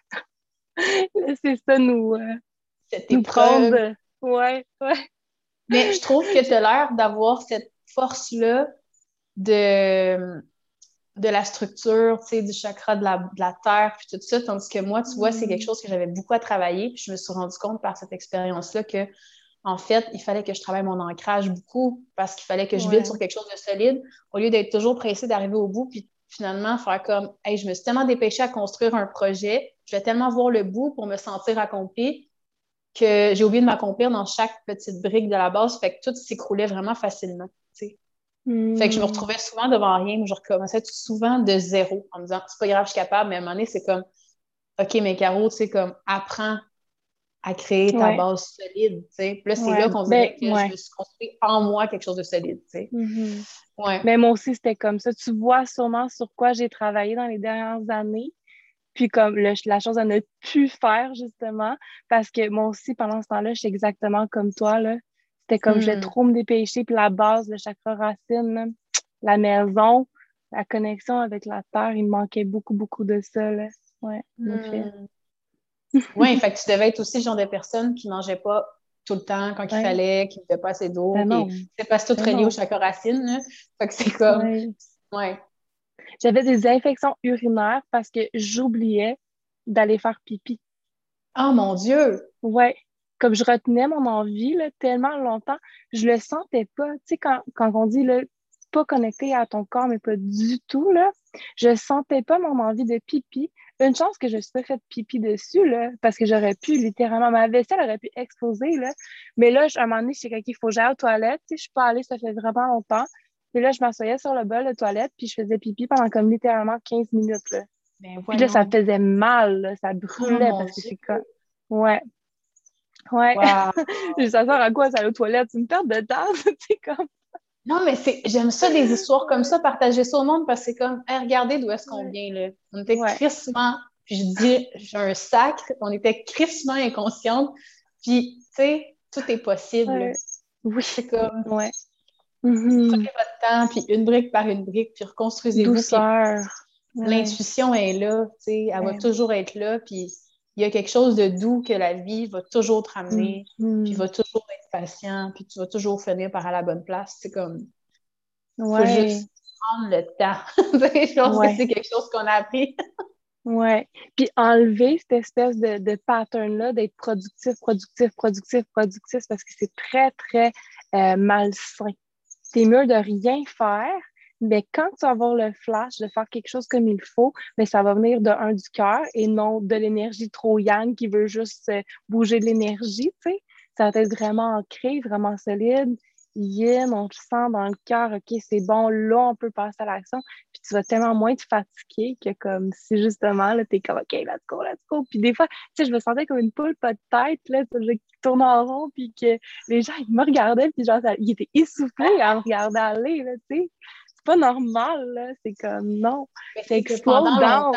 (laughs) laissé ça nous, nous prendre. Ouais, ouais. Mais je trouve que tu as l'air d'avoir cette force-là de de la structure, tu sais, du chakra de la, la, terre, puis tout ça, tandis que moi, tu vois, c'est quelque mm. chose que j'avais beaucoup à travailler, puis je me suis rendu compte par cette expérience-là que, en fait, il fallait que je travaille mon ancrage beaucoup parce qu'il fallait que je build sur quelque chose de solide au lieu d'être toujours pressée d'arriver au bout, puis finalement faire comme, hey, je me suis tellement dépêchée à construire un projet, je vais tellement voir le bout pour me sentir accomplie que j'ai oublié de m'accomplir dans chaque petite brique de la base, fait que tout s'écroulait vraiment facilement, tu sais. Fait que je me hmm. retrouvais souvent devant rien, mais je recommençais souvent de zéro en me disant c'est pas grave, je suis capable, mais à un moment donné, c'est comme OK, mais Caro, c'est comme apprends à créer ta base solide, tu sais. Puis là, c'est là qu'on dirait ben, que je me suis construit en moi quelque chose de solide, tu sais. Mm-hmm. ouais. Mais moi aussi, c'était comme ça. Tu vois sûrement sur quoi j'ai travaillé dans les dernières années, puis comme la chose à ne plus faire, justement, parce que moi aussi, pendant ce temps-là, je suis exactement comme toi, là. C'était comme, je hmm. trop me dépêcher, puis la base, le chakra racine, la maison, la connexion avec la terre, il me manquait beaucoup, beaucoup de ça, là. Ouais, hmm. Oui, (laughs) fait que tu devais être aussi le genre de personne qui ne mangeait pas tout le temps quand il fallait, qui ne buvait pas assez d'eau. Ben c'est pas tout ben relié au chakra racine, là. Fait que c'est comme... Ouais. J'avais des infections urinaires parce que j'oubliais d'aller faire pipi. Oh mon Dieu! Ouais. Comme je retenais mon envie là, tellement longtemps, je le sentais pas. Tu sais, quand, quand on dit là, pas connecté à ton corps, mais pas du tout, là, je sentais pas mon envie de pipi. Une chance que je ne suis pas fait pipi dessus, là, parce que j'aurais pu, littéralement, ma vaisselle aurait pu exploser, là. Mais là, à un moment donné, je sais qu'il faut que j'aille aux toilettes. Tu sais, je suis pas allée, ça fait vraiment longtemps. Puis là, je m'assoyais sur le bol de toilette, puis je faisais pipi pendant comme littéralement 15 minutes. Là. Ben, puis là, ça faisait mal, ça brûlait oh, parce que c'est comme. Ouais. Ouais. (laughs) ça sert à quoi, ça, aux toilettes? C'est une perte de temps, (laughs) c'est comme. Non, mais c'est j'aime ça, des histoires comme ça, partager ça au monde, parce que c'est comme, regardez d'où est-ce qu'on vient, là. On était crissement, puis je dis, j'ai un sacre, on était crissement inconscientes, puis, tu sais, tout est possible. Oui. C'est comme, ouais. Mm-hmm. Prenez votre temps, puis une brique par une brique, puis reconstruisez-vous. L'intuition est là, tu sais, elle va toujours être là, puis il y a quelque chose de doux que la vie va toujours te ramener, mm-hmm. puis va toujours être patient, puis tu vas toujours finir par aller à la bonne place. C'est comme. Ouais. Faut juste prendre le temps. (laughs) je pense que c'est quelque chose qu'on a appris. (laughs) ouais. Puis enlever cette espèce de, de pattern-là d'être productif, productif, productif, productif, parce que c'est très, très euh, malsain c'est mieux de rien faire, mais quand tu vas avoir le flash de faire quelque chose comme il faut, mais ça va venir de un du cœur et non de l'énergie trop yang qui veut juste euh, bouger de l'énergie, tu sais. Ça va être vraiment ancré, vraiment solide yin, on te sent dans le cœur, OK, c'est bon, là, on peut passer à l'action. Puis tu vas tellement moins te fatiguer que comme si justement, là, t'es comme, OK, let's go, let's go. Puis des fois, tu sais, je me sentais comme une poule, pas de tête, là, qui tourne en rond, puis que les gens, ils me regardaient, puis genre, ils étaient essoufflés à me regarder aller, là, tu sais. Pas normal, c'est comme, non. C'est pendant longtemps,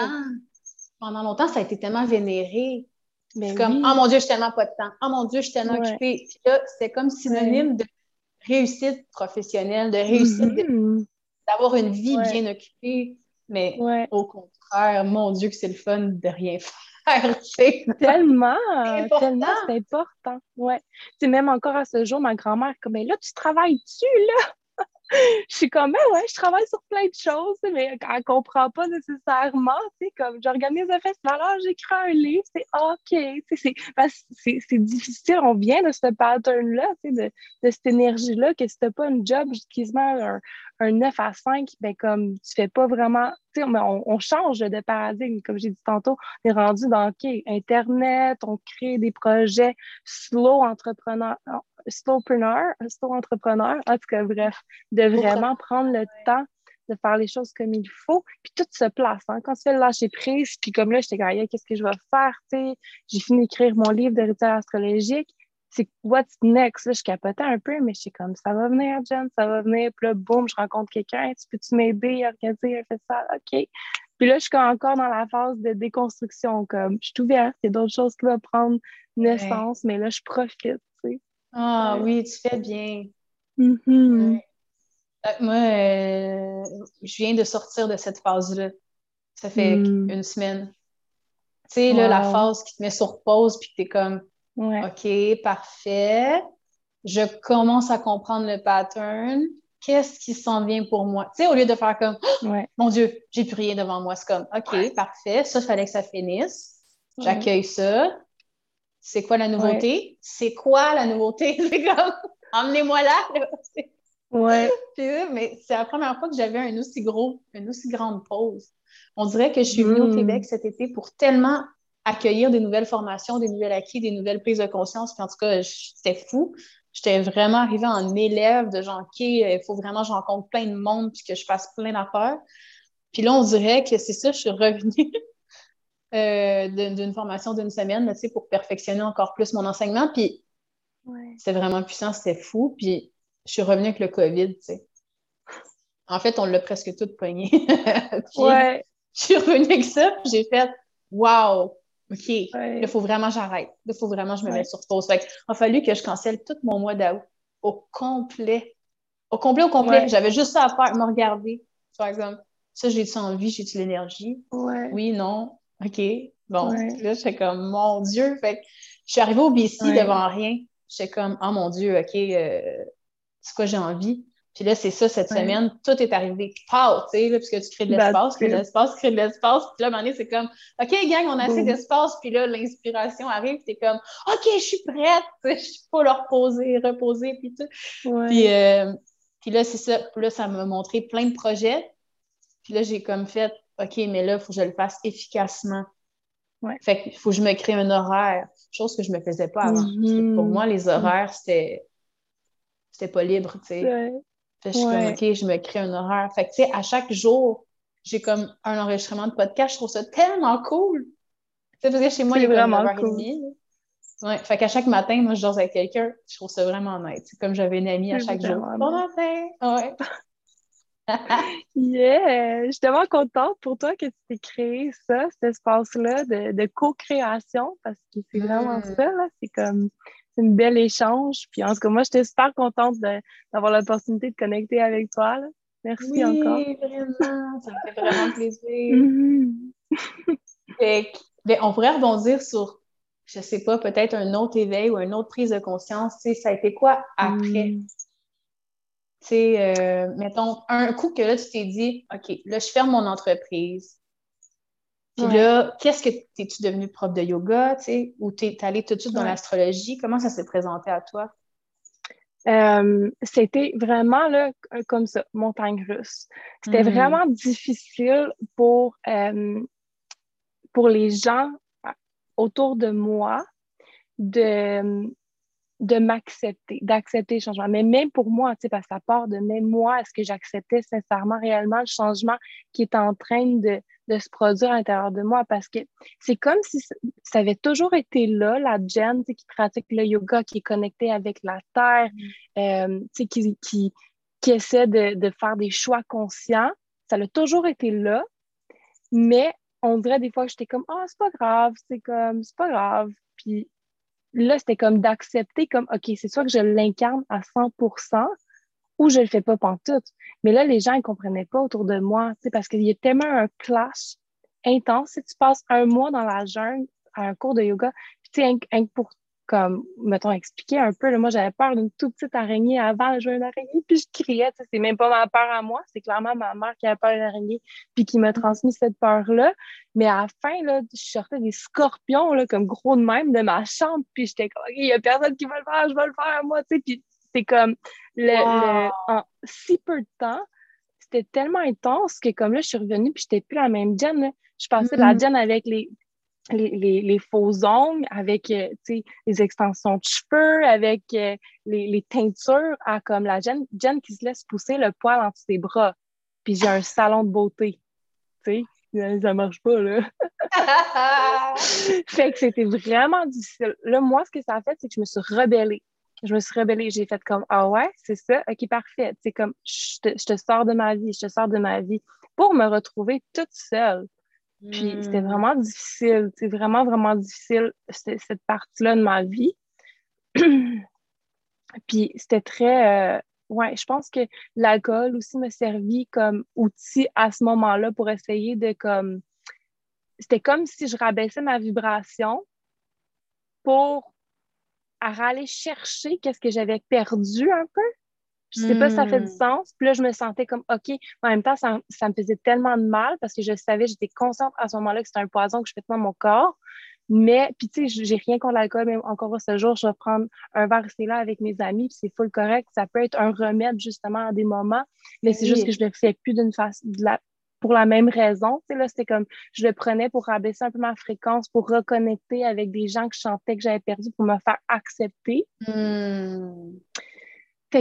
pendant longtemps, ça a été tellement vénéré. C'est comme, oh mon Dieu, j'ai tellement pas de temps. Oh mon Dieu, je suis tellement occupée. Puis là, c'est comme synonyme de réussite professionnelle, de réussite, mm-hmm. d'avoir une vie bien occupée. Mais au contraire, mon Dieu, que c'est le fun de rien (laughs) faire. tellement, (laughs) tellement, c'est important. Ouais. C'est même encore à ce jour, ma grand-mère, comme, mais là, tu travailles-tu, là? Je suis comme, ben ouais, je travaille sur plein de choses, mais elle ne comprend pas nécessairement, tu sais, comme j'organise un festival, alors j'écris un livre, c'est OK, c'est difficile, on vient de ce pattern-là, tu sais, de, de, cette énergie-là, que si tu pas un job quasiment un, un 9 à 5, ben comme tu fais pas vraiment, tu sais, on, on, change de paradigme, comme j'ai dit tantôt, on est rendu dans, OK, Internet, on crée des projets slow entrepreneur, slowpreneur, slow entrepreneur, en tout cas, bref, de vraiment prendre le temps de faire les choses comme il faut, puis tout se place. Hein. Quand tu fais le lâcher prise, puis comme là, j'étais comme, qu'est-ce que je vais faire, tu sais, j'ai fini d'écrire mon livre de rituel astrologique, c'est what's next? Là, je capotais un peu, mais je suis comme, ça va venir, Jen, ça va venir. Puis là, boum, je rencontre quelqu'un, tu peux-tu m'aider à organiser un ça? OK. Puis là, je suis encore dans la phase de déconstruction, comme, je suis ouverte, il y a d'autres choses qui vont prendre naissance, mais là, je profite, Ah oui, tu fais bien. Mm-hmm. Euh, moi, euh, je viens de sortir de cette phase-là. Ça fait mm. une semaine. Tu sais, là, la phase qui te met sur pause, puis que t'es comme, OK, parfait. Je commence à comprendre le pattern. Qu'est-ce qui s'en vient pour moi? Tu sais, au lieu de faire comme, (gasps) mon Dieu, j'ai plus rien devant moi, c'est comme, OK, parfait. Ça, il fallait que ça finisse. J'accueille ça. C'est quoi la nouveauté? C'est quoi la nouveauté? (laughs) C'est comme, emmenez-moi là. (laughs) Ouais. (laughs) mais c'est la première fois que j'avais un aussi gros, une aussi grande pause. On dirait que je suis venue au mm. Québec cet été pour tellement accueillir des nouvelles formations, des nouvelles acquis, des nouvelles prises de conscience. Puis en tout cas, c'était fou. J'étais vraiment arrivée en élève de genre, OK, il faut vraiment que je rencontre plein de monde puis que je fasse plein d'affaires. Puis là, on dirait que c'est ça, je suis revenue euh, d'une formation d'une semaine, pour perfectionner encore plus mon enseignement. Puis c'était vraiment puissant, c'était fou. Puis je suis revenue avec le COVID. En fait, on l'a presque tout pogné. (laughs) ouais. Je suis revenue avec ça, puis j'ai fait Wow! OK, il faut vraiment que j'arrête. Il faut vraiment que je me mette sur pause. Fait il a fallu que je cancelle tout mon mois d'août au complet. Au complet, au complet. J'avais juste ça à faire, me regarder, par exemple. Ça, j'ai-tu envie, j'ai-tu l'énergie? Oui, non. OK. Bon, là, j'étais comme, mon Dieu. Fait je suis arrivée au BC devant rien. J'étais comme, oh mon Dieu, OK, euh, c'est quoi j'ai envie? Puis là, c'est ça, cette semaine, tout est arrivé. Pow, tu sais, puisque tu crées de l'espace, crées de l'espace, crées de l'espace. Puis là, à un moment donné, c'est comme, OK, gang, on a assez d'espace. Puis là, l'inspiration arrive. Puis t'es comme, OK, je suis prête. Je suis pas leur reposer, reposer, puis tout. Puis, euh, puis là, c'est ça. Puis là, ça m'a montré plein de projets. Puis là, j'ai comme fait, OK, mais là, il faut que je le fasse efficacement. Ouais. Fait qu'il faut que je me crée un horaire, chose que je ne me faisais pas avant. Mm-hmm. Pour moi, les horaires, c'était c'était pas libre, tu sais je suis comme, OK, je me crée un horaire. Fait que, tu sais, à chaque jour, j'ai comme un enregistrement de podcast. Je trouve ça tellement cool. Tu sais, parce que chez moi, il est vraiment cool. Ouais, fait qu'à chaque matin, moi, je dors avec quelqu'un. Je trouve ça vraiment nice. C'est comme j'avais une amie à chaque jour. Bon matin! Ouais. (laughs) yeah! Je suis tellement contente pour toi que tu t'es créé ça, cet espace-là de, de co-création, parce que c'est vraiment mm. ça, là. C'est comme c'est une belle échange. Puis en tout cas, moi, j'étais super contente d'avoir l'opportunité de connecter avec toi. Merci oui, encore. vraiment. Ça me fait vraiment plaisir. (laughs) Mm-hmm. Ben, on pourrait rebondir sur, je sais pas, peut-être un autre éveil ou une autre prise de conscience. Ça a été quoi après? Mm. Tu sais, euh, mettons, un coup que là, tu t'es dit, OK, là, je ferme mon entreprise. Puis là, qu'est-ce que t'es-tu devenu prof de yoga, tu sais, ou t'es allé tout de suite dans l'astrologie? Comment ça s'est présenté à toi? Euh, c'était vraiment là, comme ça, montagne russe. C'était hmm. vraiment difficile pour, euh, pour les gens autour de moi de, de m'accepter, d'accepter le changement. Mais même pour moi, tu sais, parce que ça part de même moi, est-ce que j'acceptais sincèrement, réellement le changement qui est en train de, de se produire à l'intérieur de moi? Parce que c'est comme si ça avait toujours été là, la Jen, qui pratique le yoga, qui est connectée avec la terre, mm. euh, sais, qui, qui, qui essaie de, de faire des choix conscients. Ça a toujours été là, mais on dirait des fois que j'étais comme, ah, oh, c'est pas grave, c'est comme, c'est pas grave. Puis là, c'était comme d'accepter comme, OK, c'est soit que je l'incarne à 100% ou je le fais pas pantoute. Mais là, les gens ne comprenaient pas autour de moi, parce qu'il y a tellement un clash intense. Si tu passes un mois dans la jungle à un cours de yoga, puis tu sais, pour comme, mettons, expliquer un peu, moi, j'avais peur d'une toute petite araignée avant, je une araignée, puis je criais, c'est même pas ma peur à moi, c'est clairement ma mère qui a peur d'une araignée, puis qui m'a transmis cette peur-là. Mais à la fin, là, je sortais des scorpions, là, comme gros de même, de ma chambre, puis j'étais comme, il y a personne qui va le faire, je vais le faire à moi, tu sais, puis c'est comme, le, en si peu de temps, c'était tellement intense que comme là, je suis revenue, puis j'étais plus la même Jen, Je passais de la mm-hmm. Jen avec les les, les, faux ongles, avec euh, les extensions de cheveux, avec euh, les, les, teintures, à comme la Jen, Jen qui se laisse pousser le poil entre ses bras. Puis j'ai un salon de beauté. Tu sais, ça marche pas, là. (laughs) fait que c'était vraiment difficile. Là, moi, ce que ça a fait, c'est que je me suis rebellée. Je me suis rebellée. J'ai fait comme, ah ouais, c'est ça, ok, parfait. C'est comme, je te, je te sors de ma vie, je te sors de ma vie pour me retrouver toute seule. Puis c'était hmm. vraiment difficile, c'est vraiment, vraiment difficile, cette partie-là de ma vie. (clears throat) Puis c'était très. Euh, ouais, je pense que l'alcool aussi m'a servi comme outil à ce moment-là pour essayer de comme. C'était comme si je rabaissais ma vibration pour aller chercher qu'est-ce que j'avais perdu un peu. Je sais pas si ça fait du hmm. sens. Puis là, je me sentais comme OK. En même temps, ça, me faisait tellement de mal parce que je savais, j'étais consciente à ce moment-là que c'était un poison que je fais dans mon corps. Mais, puis tu sais, j'ai rien contre l'alcool, même encore ce jour, je vais prendre un verre c'est là avec mes amis, puis c'est full correct. Ça peut être un remède justement à des moments, mais c'est juste que je le fais plus d'une façon, pour la même raison. Tu sais, là, c'était comme, je le prenais pour rabaisser un peu ma fréquence, pour reconnecter avec des gens que je sentais que j'avais perdu, pour me faire accepter. Hmm.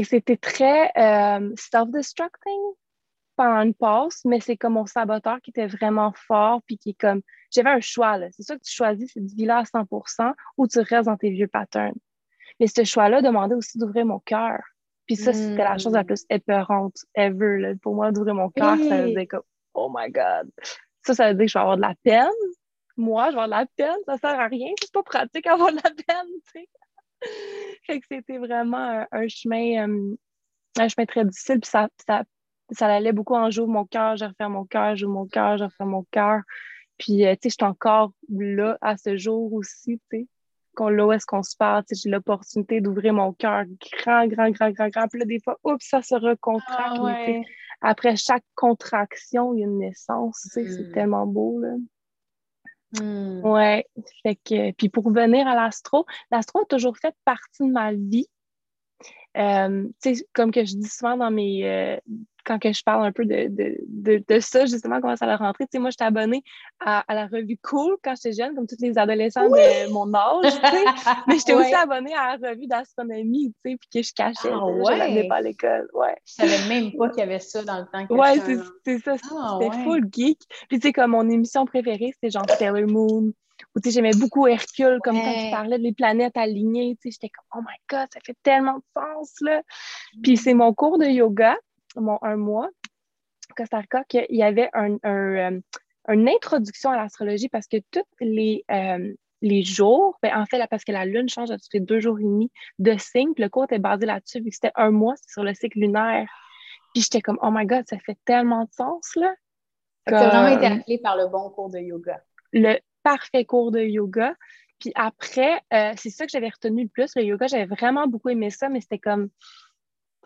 C'était très euh, self-destructing pendant une pause, mais c'est comme mon saboteur qui était vraiment fort, puis qui est comme, j'avais un choix, là. C'est ça que tu choisis, c'est de vivre à 100% ou tu restes dans tes vieux patterns. Mais ce choix-là demandait aussi d'ouvrir mon cœur. Puis ça, c'était la chose la plus épeurante ever, là. Pour moi, d'ouvrir mon cœur, ça veut dire comme, oh my God. Ça, ça veut dire que je vais avoir de la peine. Moi, je vais avoir de la peine, ça sert à rien. C'est pas pratique d'avoir de la peine, tu sais. (laughs) fait que c'était vraiment un, chemin, euh, un chemin très difficile. Puis ça, ça ça allait beaucoup en jour mon cœur, je refais mon cœur, je mon cœur, je refais mon cœur. Puis, euh, tu sais, je suis encore là à ce jour aussi, tu sais, qu'on là où est-ce qu'on se parle, j'ai l'opportunité d'ouvrir mon cœur grand, grand, grand, grand, grand. Puis là, des fois, oups, ça se recontracte. Ah, après chaque contraction, il y a une naissance, sais, c'est tellement beau, là. Hmm. Ouais, fait que, puis pour revenir à l'astro, l'astro a toujours fait partie de ma vie. Euh, comme que je dis souvent dans mes, euh, quand que je parle un peu de, de, de, de ça, justement, comment ça a rentré. Tu sais, moi, j'étais abonnée à, à, la revue Cool quand j'étais jeune, comme tous les adolescents de mon âge, tu sais. (laughs) Mais j'étais aussi abonnée à la revue d'astronomie, tu sais, puis que je cachais. Ah, ouais. Je l'amenais pas à l'école, ouais. Je savais même pas qu'il y avait ça dans le temps que Ouais, c'est ça. Ah, c'était full geek. Puis, tu sais, comme mon émission préférée, c'était genre Sailor Moon, ou tu sais, j'aimais beaucoup Hercule, comme quand tu parlais des planètes alignées, tu sais, j'étais comme, oh my God, ça fait tellement de sens, là. Puis c'est mon cours de yoga mon un mois, Costa Rica, qu'il y avait un, un, euh, une introduction à l'astrologie parce que tous les, euh, les jours, ben, en fait, là, parce que la Lune change à tous les deux jours et demi de signe, le cours était basé là-dessus, vu que c'était un mois, c'est sur le cycle lunaire. Puis j'étais comme, oh my God, ça fait tellement de sens, là. Tu as vraiment été appelé par le bon cours de yoga. Le parfait cours de yoga. Puis après, euh, c'est ça que j'avais retenu le plus, le yoga. J'avais vraiment beaucoup aimé ça, mais c'était comme,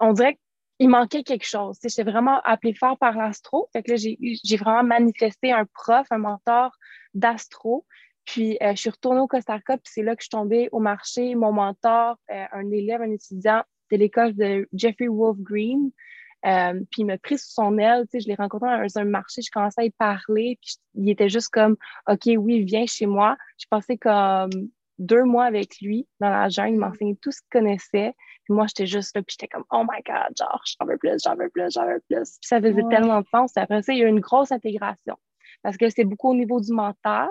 on dirait que il manquait quelque chose. J'étais vraiment appelée fort par l'astro. Fait que là, j'ai vraiment manifesté un prof, un mentor d'astro. Puis, euh, je suis retournée au Costa Rica, puis c'est là que je suis tombée au marché. Mon mentor, euh, un élève, un étudiant de l'école de Jeffrey Wolf Green, euh, puis il m'a pris sous son aile. Je l'ai rencontré dans un marché, je commençais à y parler, puis il était juste comme, OK, oui, viens chez moi. Je passais comme deux mois avec lui dans la jungle, il m'enseignait tout ce qu'il connaissait. Puis moi, j'étais juste là, puis j'étais comme, oh my God, genre, j'en veux plus, j'en veux plus, j'en veux plus. Puis ça faisait tellement de sens. après ça, il y a eu une grosse intégration. Parce que c'est beaucoup au niveau du mental.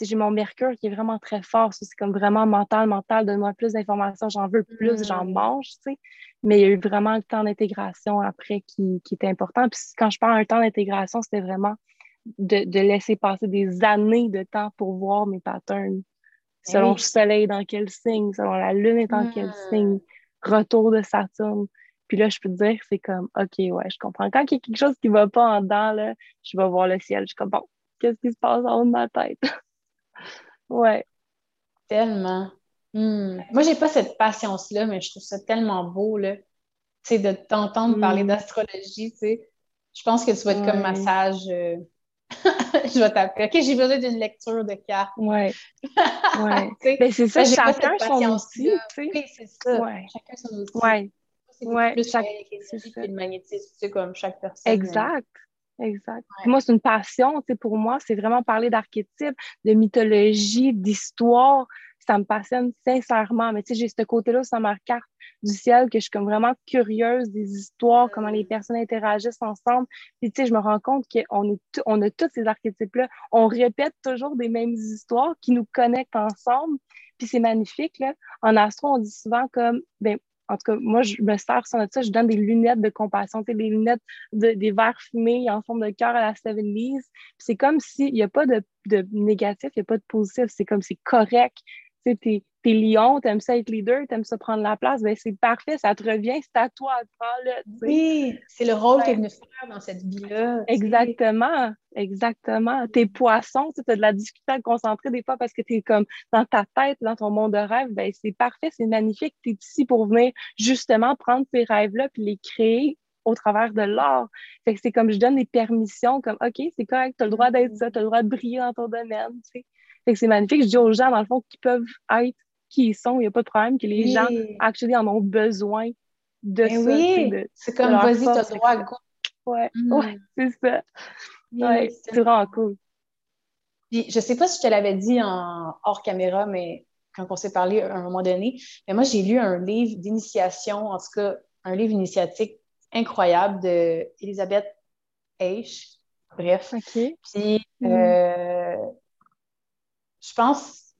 J'ai mon mercure qui est vraiment très fort. C'est comme vraiment mental, mental, donne-moi plus d'informations, j'en veux plus, j'en mm. mange, tu sais. Mais il y a eu vraiment le temps d'intégration après qui, qui était important. Puis quand je parle d'un temps d'intégration, c'était vraiment de, de, laisser passer des années de temps pour voir mes patterns. Selon le soleil dans quel signe, selon la lune est dans quel hmm. signe, retour de Saturne. Puis là, je peux te dire que c'est comme, OK, ouais, je comprends. Quand il y a quelque chose qui ne va pas en dedans, là, je vais voir le ciel. Je suis comme, bon, qu'est-ce qui se passe en haut de ma tête? (laughs) ouais. Tellement. Hmm. Moi, j'ai pas cette patience-là, mais je trouve ça tellement beau, là. Tu sais, de t'entendre parler hmm. d'astrologie, tu sais. Je pense que tu vas être comme massage. Euh, (laughs) je vais t'appeler. OK, j'ai besoin d'une lecture de cartes. Oui. Ouais. (laughs) ben, c'est ça, chacun son outil. Oui, c'est ça. Ouais. Chacun son outil. Oui. Ouais, plus chaque... le magnétisme, c'est comme chaque personne. Exact. Exact. Moi, c'est une passion. Pour moi, c'est vraiment parler d'archétypes, de mythologie, d'histoire ça me passionne sincèrement. Mais tu sais, j'ai ce côté-là sur ma carte du ciel que je suis comme vraiment curieuse des histoires, comment les personnes interagissent ensemble. Puis tu sais, je me rends compte qu'on on a tous ces archétypes-là. On répète toujours des mêmes histoires qui nous connectent ensemble. Puis c'est magnifique. Là. En astro, on dit souvent comme, ben, en tout cas, moi, je me sers sur ça, je donne des lunettes de compassion, des lunettes, de, des verres fumés en forme de cœur à la Seven Leaves. C'est comme s'il n'y a pas de, de négatif, il n'y a pas de positif, c'est comme c'est correct tu sais, t'es lion, t'aimes ça être leader, t'aimes ça prendre la place, ben c'est parfait, ça te revient, c'est à toi, prends-le. Oui, c'est le rôle que tu faire dans cette vie-là. Exactement, exactement. T'es poisson, tu as de la difficulté à te concentrer des fois parce que t'es comme dans ta tête, dans ton monde de rêve, ben c'est parfait, c'est magnifique, t'es ici pour venir justement prendre ces rêves-là puis les créer au travers de l'art. Fait que c'est comme je donne des permissions, comme OK, c'est correct, tu as le droit d'être ça, tu as le droit de briller dans ton domaine, tu sais c'est magnifique. Je dis aux gens, dans le fond, qu'ils peuvent être qui ils sont, il n'y a pas de problème, que les gens, actually, en ont besoin de ben ça. Oui. C'est comme, vas-y, t'as droit à go. Ouais, mm. ouais c'est ça. c'est vraiment cool. Puis, je sais pas si je te l'avais dit en hors caméra, mais quand on s'est parlé à un moment donné. Mais moi, j'ai lu un livre d'initiation, en tout cas, un livre initiatique incroyable de Elisabeth H. Bref. OK. Puis, euh, je pense,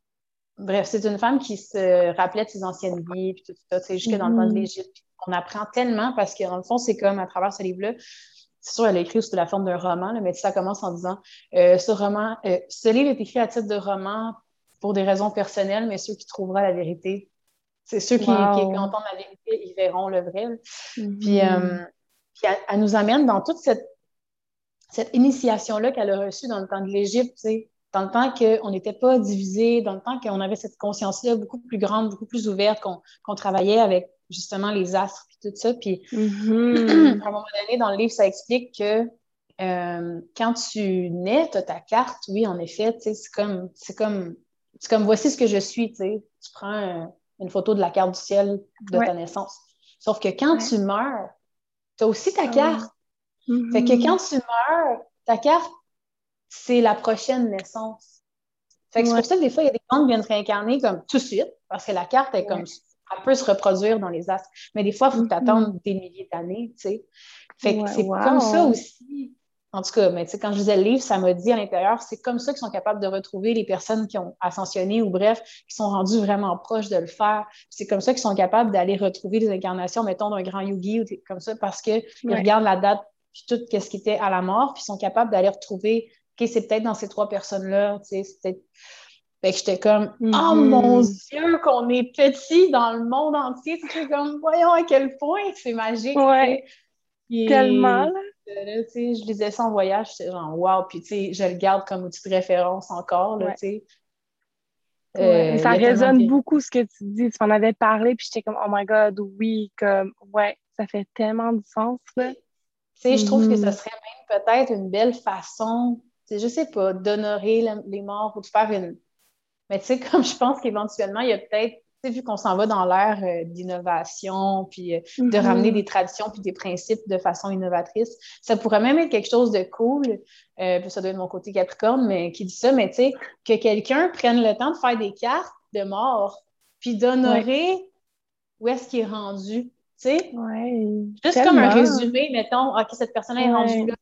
bref, c'est une femme qui se rappelait de ses anciennes vies, puis tout ça, tu sais, jusque dans le temps de l'Égypte. On apprend tellement parce que, dans le fond, c'est comme à travers ce livre-là, c'est sûr, elle a écrit sous la forme d'un roman, mais ça commence en disant euh, ce roman, euh, ce livre est écrit à titre de roman pour des raisons personnelles, mais ceux qui trouveront la vérité, c'est ceux qui, entendent la vérité, ils verront le vrai. Puis, euh, elle, nous amène dans toute cette, cette initiation-là qu'elle a reçue dans le temps de l'Égypte, dans le temps qu'on n'était pas divisé, dans le temps qu'on avait cette conscience-là beaucoup plus grande, beaucoup plus ouverte, qu'on travaillait avec justement les astres et tout ça. Puis mm-hmm. (clears throat) à un moment donné, dans le livre, ça explique que euh, quand tu nais, tu as ta carte, oui, en effet, c'est comme, c'est comme, c'est comme voici ce que je suis, tu prends une photo de la carte du ciel de ta naissance. Sauf que quand tu meurs, tu as aussi ta ah carte. Fait que mm-hmm. quand tu meurs, ta carte, c'est la prochaine naissance. Fait que c'est pour ça que des fois, il y a des gens qui viennent se réincarner comme tout de suite, parce que la carte est comme elle peut se reproduire dans les astres. Mais des fois, il faut mm-hmm. t'attendre des milliers d'années, tu sais. Fait que c'est comme ça aussi. En tout cas, mais tu sais, quand je lisais le livre, ça m'a dit à l'intérieur, c'est comme ça qu'ils sont capables de retrouver les personnes qui ont ascensionné ou bref, qui sont rendues vraiment proches de le faire. C'est comme ça qu'ils sont capables d'aller retrouver les incarnations, mettons, d'un grand yogi ou comme ça, parce qu'ils regardent la date puis tout ce qui était à la mort, puis ils sont capables d'aller retrouver, OK, c'est peut-être dans ces trois personnes-là, tu sais, c'est peut-être fait que j'étais comme, oh mm-hmm. mon Dieu, qu'on est petit dans le monde entier. C'est comme, voyons à quel point c'est magique. Ouais. Tellement. Là. Je lisais ça en voyage, j'étais genre, wow. Puis, tu sais, je le garde comme outil de référence encore, là, tu sais. Euh, ça résonne beaucoup ce que tu dis. Tu m'en avais parlé, puis j'étais comme, oh my God, oui, comme, ouais, ça fait tellement de sens, là. Tu sais, je trouve que ce mm-hmm. serait même peut-être une belle façon, je sais pas, d'honorer les morts ou de faire une mais tu sais, (laughs) comme je pense qu'éventuellement, il y a peut-être, tu sais, vu qu'on s'en va dans l'ère euh, d'innovation, puis euh, de mm-hmm. ramener des traditions puis des principes de façon innovatrice, ça pourrait même être quelque chose de cool. Euh, ça doit être mon côté Capricorne, mais qui dit ça, mais tu sais, que quelqu'un prenne le temps de faire des cartes de mort, puis d'honorer où est-ce qu'il est rendu. Tu sais? Juste comme un résumé, mettons, OK, cette personne est rendue là,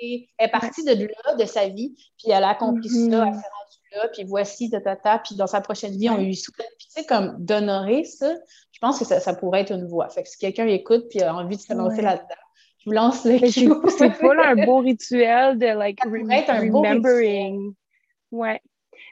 elle est partie de là, de sa vie, puis elle a accompli ça, mm-hmm. elle s'est rendue là, puis voici, tata, puis dans sa prochaine vie, on lui souhaite. Puis tu sais, comme d'honorer ça, je pense que ça, pourrait être une voie. Fait que si quelqu'un écoute puis a envie de se lancer là-dedans, je vous lance le C'est pas un beau rituel de like remembering. Ouais.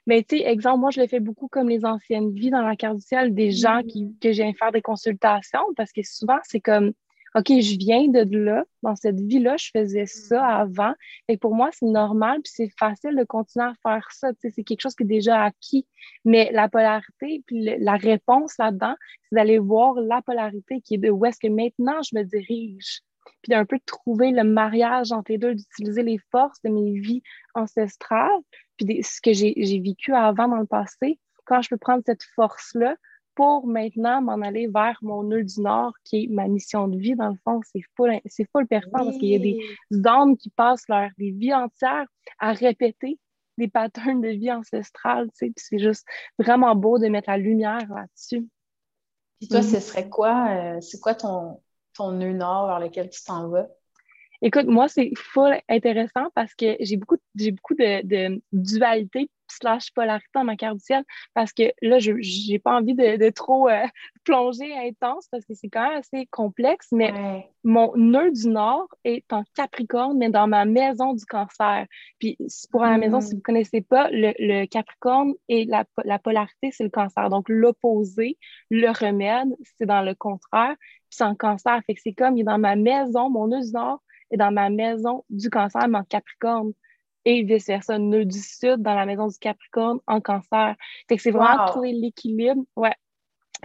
Mais tu sais, exemple, moi, je le fais beaucoup comme les anciennes vies dans la carte du ciel, des gens mm-hmm. qui, que j'ai faire des consultations, parce que souvent, c'est comme OK, je viens de là, dans cette vie-là, je faisais ça mm. avant. Et pour moi, c'est normal, puis c'est facile de continuer à faire ça. C'est quelque chose qui est déjà acquis. Mais la polarité, puis la réponse là-dedans, c'est d'aller voir la polarité qui est de où est-ce que maintenant je me dirige. Puis d'un peu trouver le mariage entre les deux, d'utiliser les forces de mes vies ancestrales, puis ce que j'ai vécu avant dans le passé. Quand je peux prendre cette force-là, pour maintenant m'en aller vers mon nœud du Nord, qui est ma mission de vie. Dans le fond, c'est full, c'est full parce qu'il y a des hommes qui passent leur des vies entières à répéter des patterns de vie ancestrales, tu sais, c'est juste vraiment beau de mettre la lumière là-dessus. Puis toi, ce serait quoi, euh, c'est quoi ton, ton nœud nord vers lequel tu t'en vas? Écoute, moi, c'est full intéressant parce que j'ai beaucoup, j'ai beaucoup de, de dualité slash polarité dans ma carte du ciel parce que là, je n'ai pas envie de, trop euh, (laughs) plonger intense parce que c'est quand même assez complexe, mais mon nœud du Nord est en Capricorne, mais dans ma maison du cancer. Puis pour la maison, si mm. vous ne connaissez pas, le, Capricorne et la, la polarité, c'est le cancer. Donc l'opposé, le remède, c'est dans le contraire, puis c'est en cancer. Fait que c'est comme, il est dans ma maison, mon nœud du Nord est dans ma maison du cancer, mais en Capricorne et vice-versa, nœud du sud dans la maison du Capricorne en cancer. Fait que c'est vraiment trouver l'équilibre. Ouais.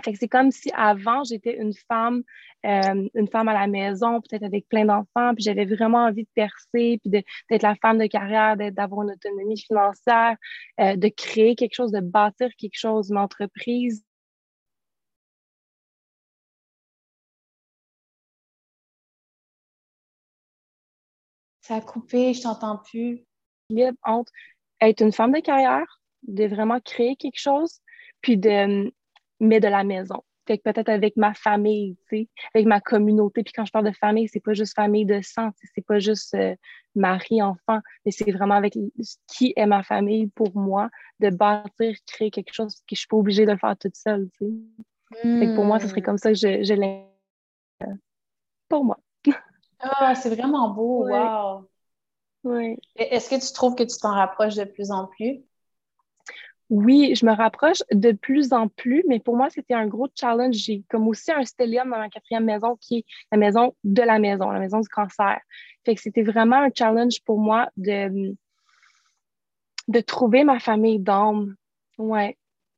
Fait que c'est comme si avant, j'étais une femme, euh, une femme à la maison, peut-être avec plein d'enfants, puis j'avais vraiment envie de percer, puis d'être la femme de carrière, d'avoir une autonomie financière, euh, de créer quelque chose, de bâtir quelque chose, une entreprise. Ça a coupé, je t'entends plus entre être une femme de carrière, de vraiment créer quelque chose, puis de, mais de la maison. Fait que peut-être avec ma famille, tu sais, avec ma communauté. Puis quand je parle de famille, c'est pas juste famille de sang, c'est pas juste euh, mari, enfant, mais c'est vraiment avec qui est ma famille pour moi, de bâtir, créer quelque chose que je suis pas obligée de le faire toute seule, tu sais. Fait que pour moi, ce serait hmm. comme ça que je, je l'ai. Pour moi. Ah, c'est vraiment beau, wow! Oui. Est-ce que tu trouves que tu t'en rapproches de plus en plus? Oui, je me rapproche de plus en plus, mais pour moi, c'était un gros challenge. J'ai comme aussi un stellium dans ma quatrième maison qui est la maison de la maison, la maison du cancer. Fait que c'était vraiment un challenge pour moi de, de trouver ma famille d'âme. Ouais.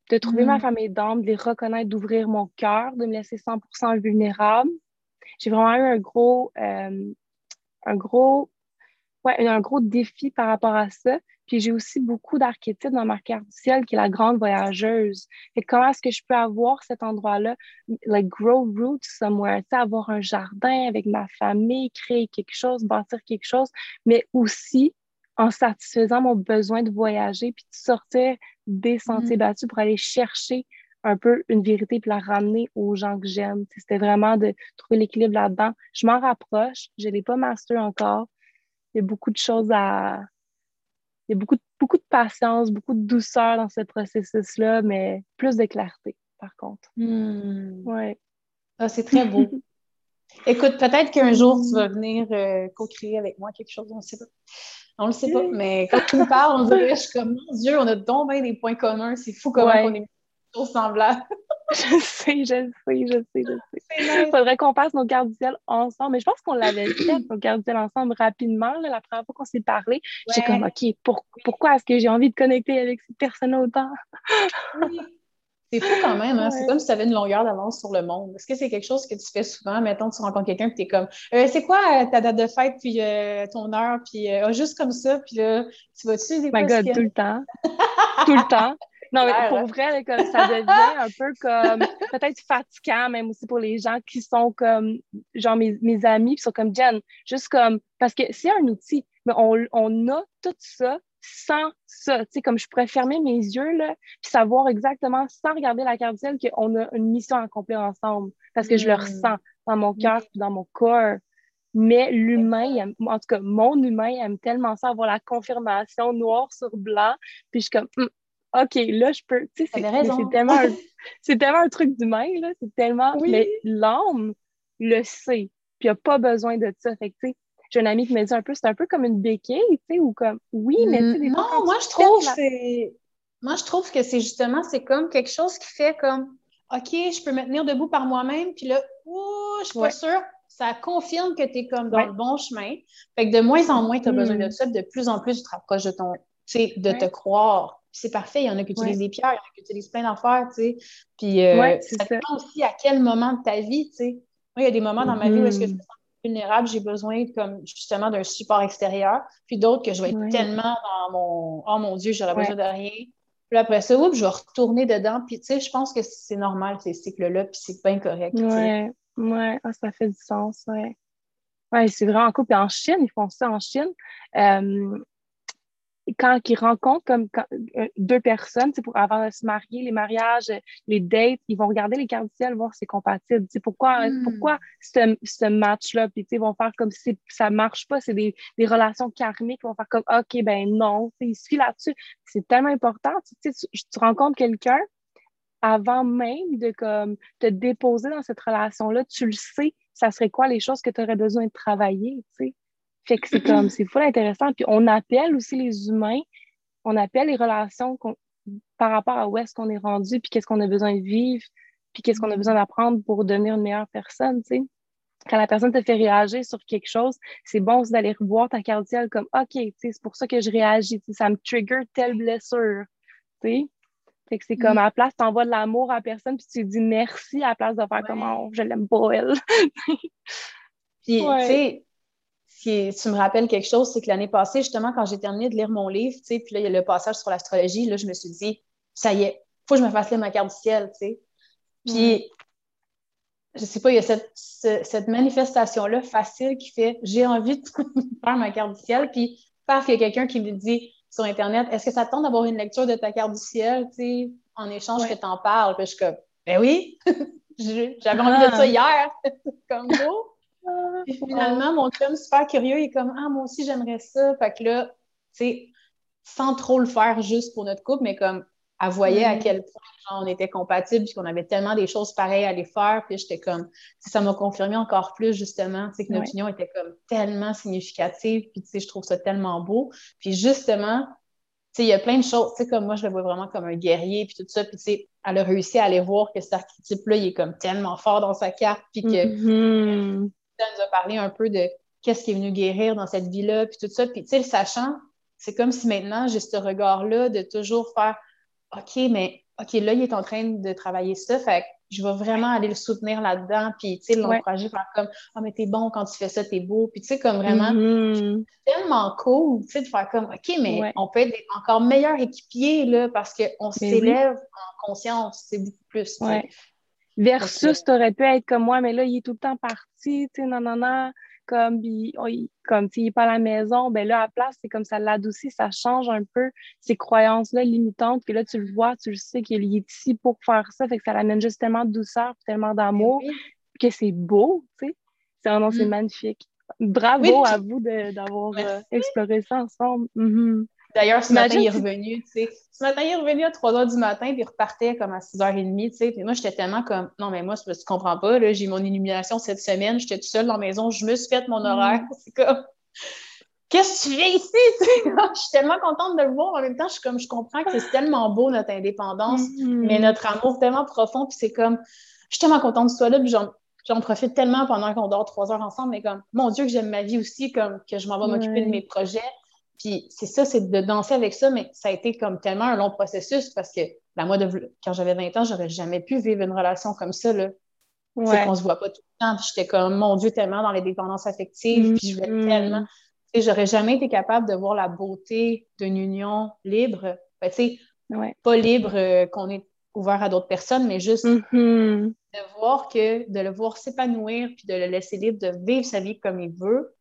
De trouver ma mm. famille d'âme, de les reconnaître, d'ouvrir mon cœur, de me laisser 100% vulnérable. J'ai vraiment eu un gros, euh, un gros ouais, un gros défi par rapport à ça. Puis j'ai aussi beaucoup d'archétypes dans ma carte du ciel qui est la grande voyageuse. Et comment est-ce que je peux avoir cet endroit-là, like grow roots somewhere, avoir un jardin avec ma famille, créer quelque chose, bâtir quelque chose, mais aussi en satisfaisant mon besoin de voyager puis de sortir des sentiers mm-hmm. battus pour aller chercher un peu une vérité puis la ramener aux gens que j'aime. C'était vraiment de trouver l'équilibre là-dedans. Je m'en rapproche, je ne l'ai pas master encore, il y a beaucoup de choses à. Il y a beaucoup de, beaucoup de patience, beaucoup de douceur dans ce processus-là, mais plus de clarté, par contre. Hmm. Ouais. Ah, c'est très beau. (laughs) Écoute, peut-être qu'un jour, tu vas venir euh, co-créer avec moi quelque chose, on ne sait pas. On le sait pas, mais quand tu me parles, on dirait, je suis comme, mon Dieu, on a donc bien des points communs. C'est fou comment on est (laughs) je sais, je sais, je sais, je sais. Il faudrait qu'on passe nos cartes du ciel ensemble. Mais je pense qu'on l'avait fait, (clears throat) nos cartes du ciel ensemble, rapidement, la première fois qu'on s'est parlé. J'étais comme, OK, pourquoi est-ce que j'ai envie de connecter avec cette personne autant? C'est fou quand même, hein? c'est comme si tu avais une longueur d'avance sur le monde. Est-ce que c'est quelque chose que tu fais souvent? Mettons, tu rencontres quelqu'un et tu es comme euh, c'est quoi euh, ta date de fête, puis euh, ton heure, puis ah, juste comme ça, puis là, tu vas-tu des My God, tout le temps. tout le temps. Non, mais pour hein? vrai, comme, ça devient un peu comme peut-être fatigant, même aussi pour les gens qui sont comme, genre mes, mes amis, qui sont comme Jen, juste comme, parce que c'est un outil, mais on, on a tout ça sans ça. Tu sais, comme je pourrais fermer mes yeux, là, puis savoir exactement, sans regarder la carte ciel, qu'on a une mission à accomplir ensemble, parce que je le hmm. ressens dans mon cœur, dans mon corps. Mais l'humain, en tout cas, mon humain aime tellement ça, avoir la confirmation noir sur blanc. Puis je suis comme, hum, OK, là, je peux. Tu sais, c'est tellement, un, (laughs) tellement un truc d'humain, là. C'est tellement. Mais l'âme le sait. Puis il a pas besoin de ça. Fait que, tu sais, j'ai un ami qui me dit un peu, c'est un peu comme une béquille, tu sais, ou comme. Oui, mais tu sais, des Non, moi, je trouve que c'est. Moi, je trouve que c'est justement, c'est comme quelque chose qui fait comme, OK, je peux me tenir debout par moi-même, puis là, ouh, je suis pas sûre. Ça confirme que tu es comme dans le bon chemin. Fait que de moins en moins, tu as besoin de mm. ça, de plus en plus, tu te rapproches de ton, tu sais, de te croire c'est parfait. Il y en a qui utilisent des pierres, il y en a qui utilisent plein d'affaires, tu sais. Puis euh, ça dépend aussi à quel moment de ta vie, tu sais. Moi, il y a des moments dans ma vie où est-ce que je me sens vulnérable, j'ai besoin comme justement d'un support extérieur, puis d'autres que je vais être tellement dans mon Oh mon Dieu, j'aurais besoin de rien. Puis après ça, oups, je vais retourner dedans. Puis tu sais, je pense que c'est normal ces cycles-là, puis c'est bien correct. Oui, ouais, ah, ça fait du sens, ouais. Oui, c'est vraiment cool. Puis en Chine, ils font ça en Chine. Euh, quand ils rencontrent comme euh, deux personnes, pour avant de se marier, les mariages, les dates, ils vont regarder les cartes du ciel, voir si c'est compatible. Pourquoi, hmm. pourquoi ce, ce match-là? Puis ils vont faire comme si ça ne marche pas, c'est des, des, relations karmiques, ils vont faire comme OK, ben non, il suffit là-dessus. C'est tellement important. Tu, tu rencontres quelqu'un avant même de comme, te déposer dans cette relation-là, tu le sais, ça serait quoi les choses que tu aurais besoin de travailler. Fait que c'est comme, c'est fou intéressant. Puis on appelle aussi les humains, on appelle les relations par rapport à où est-ce qu'on est rendu, puis qu'est-ce qu'on a besoin de vivre, puis qu'est-ce qu'on a besoin d'apprendre pour devenir une meilleure personne, tu sais. Quand la personne te fait réagir sur quelque chose, c'est bon aussi d'aller revoir ta carte comme OK, c'est pour ça que je réagis, ça me trigger telle blessure. Tu sais? Fait que c'est comme mm. à la place, tu envoies de l'amour à la personne, puis tu dis merci à la place de faire comme oh, je l'aime pas elle. (laughs) puis, tu sais, tu me rappelles quelque chose, c'est que l'année passée, justement, quand j'ai terminé de lire mon livre, tu sais, puis là, il y a le passage sur l'astrologie, là, je me suis dit, ça y est, faut que je me fasse lire ma carte du ciel, tu sais. Puis, je sais pas, il y a cette, cette manifestation-là facile qui fait, j'ai envie de (laughs) faire ma carte du ciel, puis paf, il y a quelqu'un qui me dit, sur Internet, est-ce que ça te tente d'avoir une lecture de ta carte du ciel, tu sais, en échange que tu en parles? Puis je suis comme, ben oui, (laughs) j'avais envie de ça ah. hier. (laughs) comme beau. Puis finalement, mon chum, super curieux, il est comme, ah, moi aussi, j'aimerais ça. Fait que là, tu sais, sans trop le faire juste pour notre couple, mais comme, elle voyait à mm. quel point on était compatibles, puis qu'on avait tellement des choses pareilles à les faire. Puis j'étais comme, ça m'a confirmé encore plus, justement, tu sais, que notre union était comme tellement significative. Puis, tu sais, je trouve ça tellement beau. Puis, justement, tu sais, il y a plein de choses, tu sais, comme moi, je le vois vraiment comme un guerrier, puis tout ça. Puis, tu sais, elle a réussi à aller voir que cet archétype-là, il est comme tellement fort dans sa carte, puis que mm-hmm. Ça nous a parlé un peu de qu'est-ce qui est venu guérir dans cette vie-là, puis tout ça. Puis, tu sais, le sachant, c'est comme si maintenant, j'ai ce regard-là de toujours faire OK, mais OK, là, il est en train de travailler ça, fait que je vais vraiment aller le soutenir là-dedans, puis, tu sais, l'encourager par comme, ah, oh, mais t'es bon quand tu fais ça, t'es beau, puis, tu sais, comme vraiment, mm-hmm. tellement cool, tu sais, de faire comme, OK, mais on peut être encore meilleur équipier, là, parce qu'on s'élève en conscience, c'est beaucoup plus, ouais. Versus, tu aurais pu être comme moi, mais là, il est tout le temps parti, tu sais, non, non, non comme, oh, comme s'il n'est pas à la maison, ben là, à la place, c'est comme ça l'adoucit, ça change un peu ces croyances-là limitantes, que là, tu le vois, tu le sais qu'il est ici pour faire ça, fait que ça l'amène juste tellement de douceur, tellement d'amour, que c'est beau, tu sais. C'est mm. magnifique. Bravo à vous d'avoir euh, exploré ça ensemble. Mm-hmm. D'ailleurs, ce matin, il est revenu, tu sais. Ce matin, il est revenu à 3 h du matin, puis il repartait comme à 6h30, tu sais. Puis moi, j'étais tellement comme, non, mais moi, tu comprends pas, là, j'ai mon illumination cette semaine, j'étais toute seule dans la maison, je me suis fait mon horaire. Mm. (laughs) C'est comme, qu'est-ce que tu viens ici? (laughs) je suis tellement contente de le voir. En même temps, je suis comme, je comprends que c'est tellement beau, notre indépendance, mm-hmm. mais notre amour tellement profond, puis c'est comme, je suis tellement contente de toi là, puis j'en profite tellement pendant qu'on dort trois heures ensemble, mais comme, mon Dieu, que j'aime ma vie aussi, comme que je m'en vais m'occuper de mes projets. Puis c'est ça, c'est de danser avec ça, mais ça a été comme tellement un long processus parce que ben, moi, de, quand j'avais 20 ans, j'aurais jamais pu vivre une relation comme ça. Là. Ouais. qu'on se voit pas tout le temps. Puis j'étais comme, mon Dieu, tellement dans les dépendances affectives. Puis je voulais mm-hmm. tellement. Tu sais, j'aurais jamais été capable de voir la beauté d'une union libre. Ben, tu sais, pas libre euh, qu'on est ouvert à d'autres personnes, mais juste mm-hmm. de voir que, de le voir s'épanouir, puis de le laisser libre de vivre sa vie comme il veut,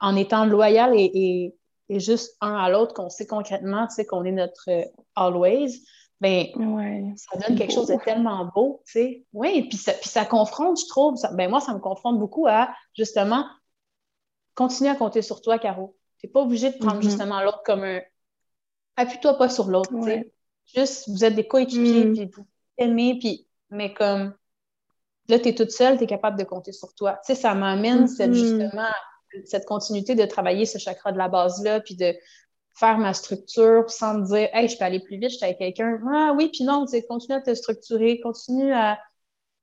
en étant loyal et et juste un à l'autre, qu'on sait concrètement, tu sais, qu'on est notre euh, always, ben, ça donne quelque chose de tellement beau, tu sais. Oui, puis ça, puis ça confronte, je trouve, ben moi, ça me confronte beaucoup à, justement, continuer à compter sur toi, Caro. Tu n'es pas obligé de prendre mm-hmm. justement l'autre comme un... Appuie-toi pas sur l'autre, tu sais. Juste, vous êtes des coéquipiers, mm. puis vous aimez, puis... Mais comme... Là, tu es toute seule, tu es capable de compter sur toi. Tu sais, ça m'amène, cette, mm-hmm. justement, cette continuité de travailler ce chakra de la base-là, puis de faire ma structure sans me dire Hey, je peux aller plus vite, je suis avec quelqu'un. Ah oui, puis non, tu continue à te structurer, continue à.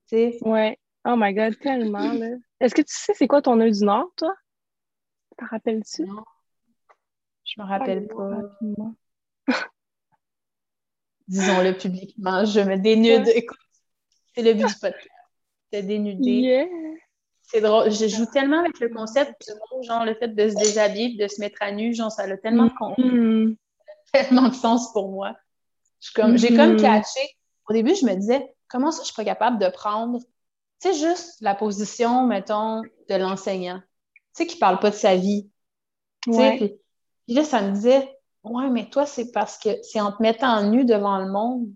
sais. Ouais. Oh my God, tellement, là. Est-ce que tu sais c'est quoi ton nœud du Nord, toi? T'en rappelles-tu? Non. Je me rappelle pas. (laughs) Disons-le publiquement, je me dénude. Écoute, c'est le but du podcast. C'est dénuder. Yeah. C'est drôle. Je joue tellement avec le concept de genre le fait de se déshabiller, de se mettre à nu, genre ça a tellement, mm-hmm. tellement de sens pour moi. J'ai comme, mm comme catché. Au début, je me disais, comment ça je suis pas capable de prendre, tu sais, juste la position, mettons, de l'enseignant, tu sais, qui parle pas de sa vie. Ouais. Puis, puis, là, ça me disait, ouais, mais toi, c'est parce que c'est en te mettant nu devant le monde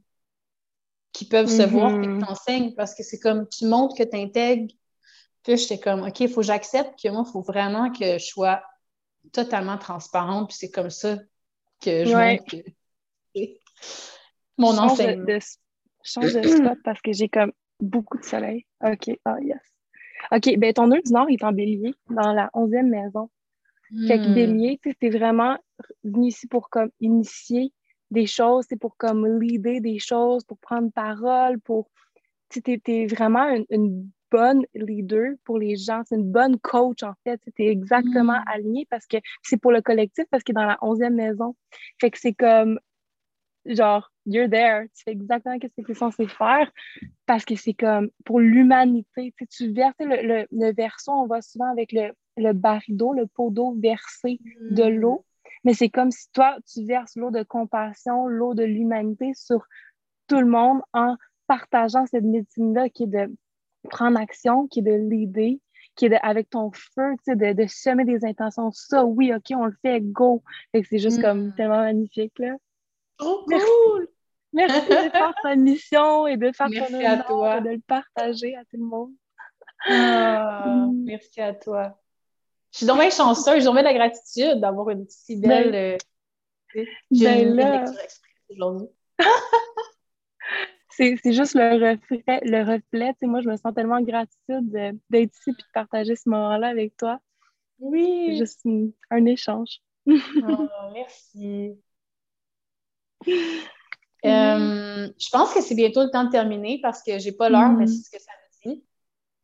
qu'ils peuvent se voir et que mm-hmm. tu enseignes parce que c'est comme tu montres que tu intègres puis j'étais comme, OK, il faut que j'accepte que moi, il faut vraiment que je sois totalement transparente. Puis c'est comme ça que je ouais. mon enseignement. je change de spot parce que j'ai comme beaucoup de soleil. OK, ah yes. OK, ben ton nœud du Nord est en bélier, dans la 11e maison. Fait que hmm. bélier, tu es vraiment venu ici pour comme initier des choses, c'est pour comme leader des choses, pour prendre parole, pour... Tu es, vraiment une, une bonne leader pour les gens, c'est une bonne coach en fait. Tu es exactement mm. aligné parce que c'est pour le collectif parce qu'il est dans la onzième maison. Fait que c'est comme genre, you're there, tu fais exactement ce que tu es censé faire parce que c'est comme pour l'humanité. Tu, tu verses le, le, verso, on va souvent avec le, le d'eau, le pot d'eau versé de mm. l'eau. Mais c'est comme si toi, tu verses l'eau de compassion, l'eau de l'humanité sur tout le monde en partageant cette médecine-là qui est de prendre action, qui est de l'idée, qui est avec ton feu, tu sais, de, de, semer des intentions. Ça, oui, OK, on le fait, go. c'est juste comme mm. tellement magnifique, là. Oh, cool! Merci de faire ta (laughs) mission et de faire ton honneur, de le partager à tout le monde. Ah, mm. Merci à toi. Je suis donc bien chanceuse, j'ai de la gratitude d'avoir une si belle. Ben, euh, ben là... aujourd'hui. (laughs) c'est juste le reflet, le reflet. moi, je me sens tellement gratitude d'être ici et de partager ce moment-là avec toi. Oui. C'est juste un échange. oh, merci. (laughs) Euh, je pense que c'est bientôt le temps de terminer parce que j'ai pas l'heure, mais mm. c'est ce que ça me dit.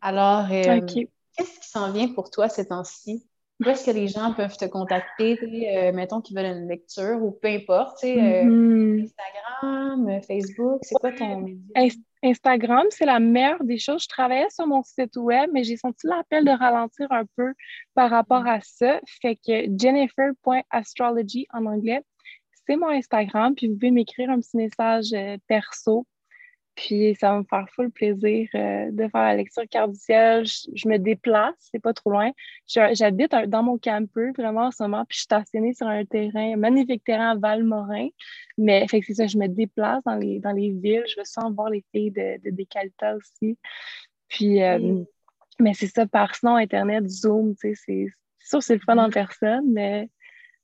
Alors, euh, qu'est-ce qui s'en vient pour toi ces temps-ci? Où est-ce que les gens peuvent te contacter, euh, mettons qu'ils veulent une lecture ou peu importe, mm-hmm. Instagram, Facebook, c'est quoi ton média? Instagram, c'est la meilleure des choses. Je travaillais sur mon site web, mais j'ai senti l'appel de ralentir un peu par rapport à ça. Fait que jennifer.astrology en anglais, c'est mon Instagram, puis vous pouvez m'écrire un petit message euh, perso. Puis ça va me faire full plaisir euh, de faire la lecture carte Je, me déplace, c'est pas trop loin. J'habite dans mon camper vraiment en ce moment, puis je suis stationnée sur un terrain, un magnifique terrain à Valmorin. Mais fait que c'est ça, je me déplace dans les, dans les villes. Je veux sans voir les filles de, de Décalta aussi. Puis, euh, mais c'est ça, par sinon, Internet, Zoom, tu sais, c'est sûr c'est le fun en personne, mais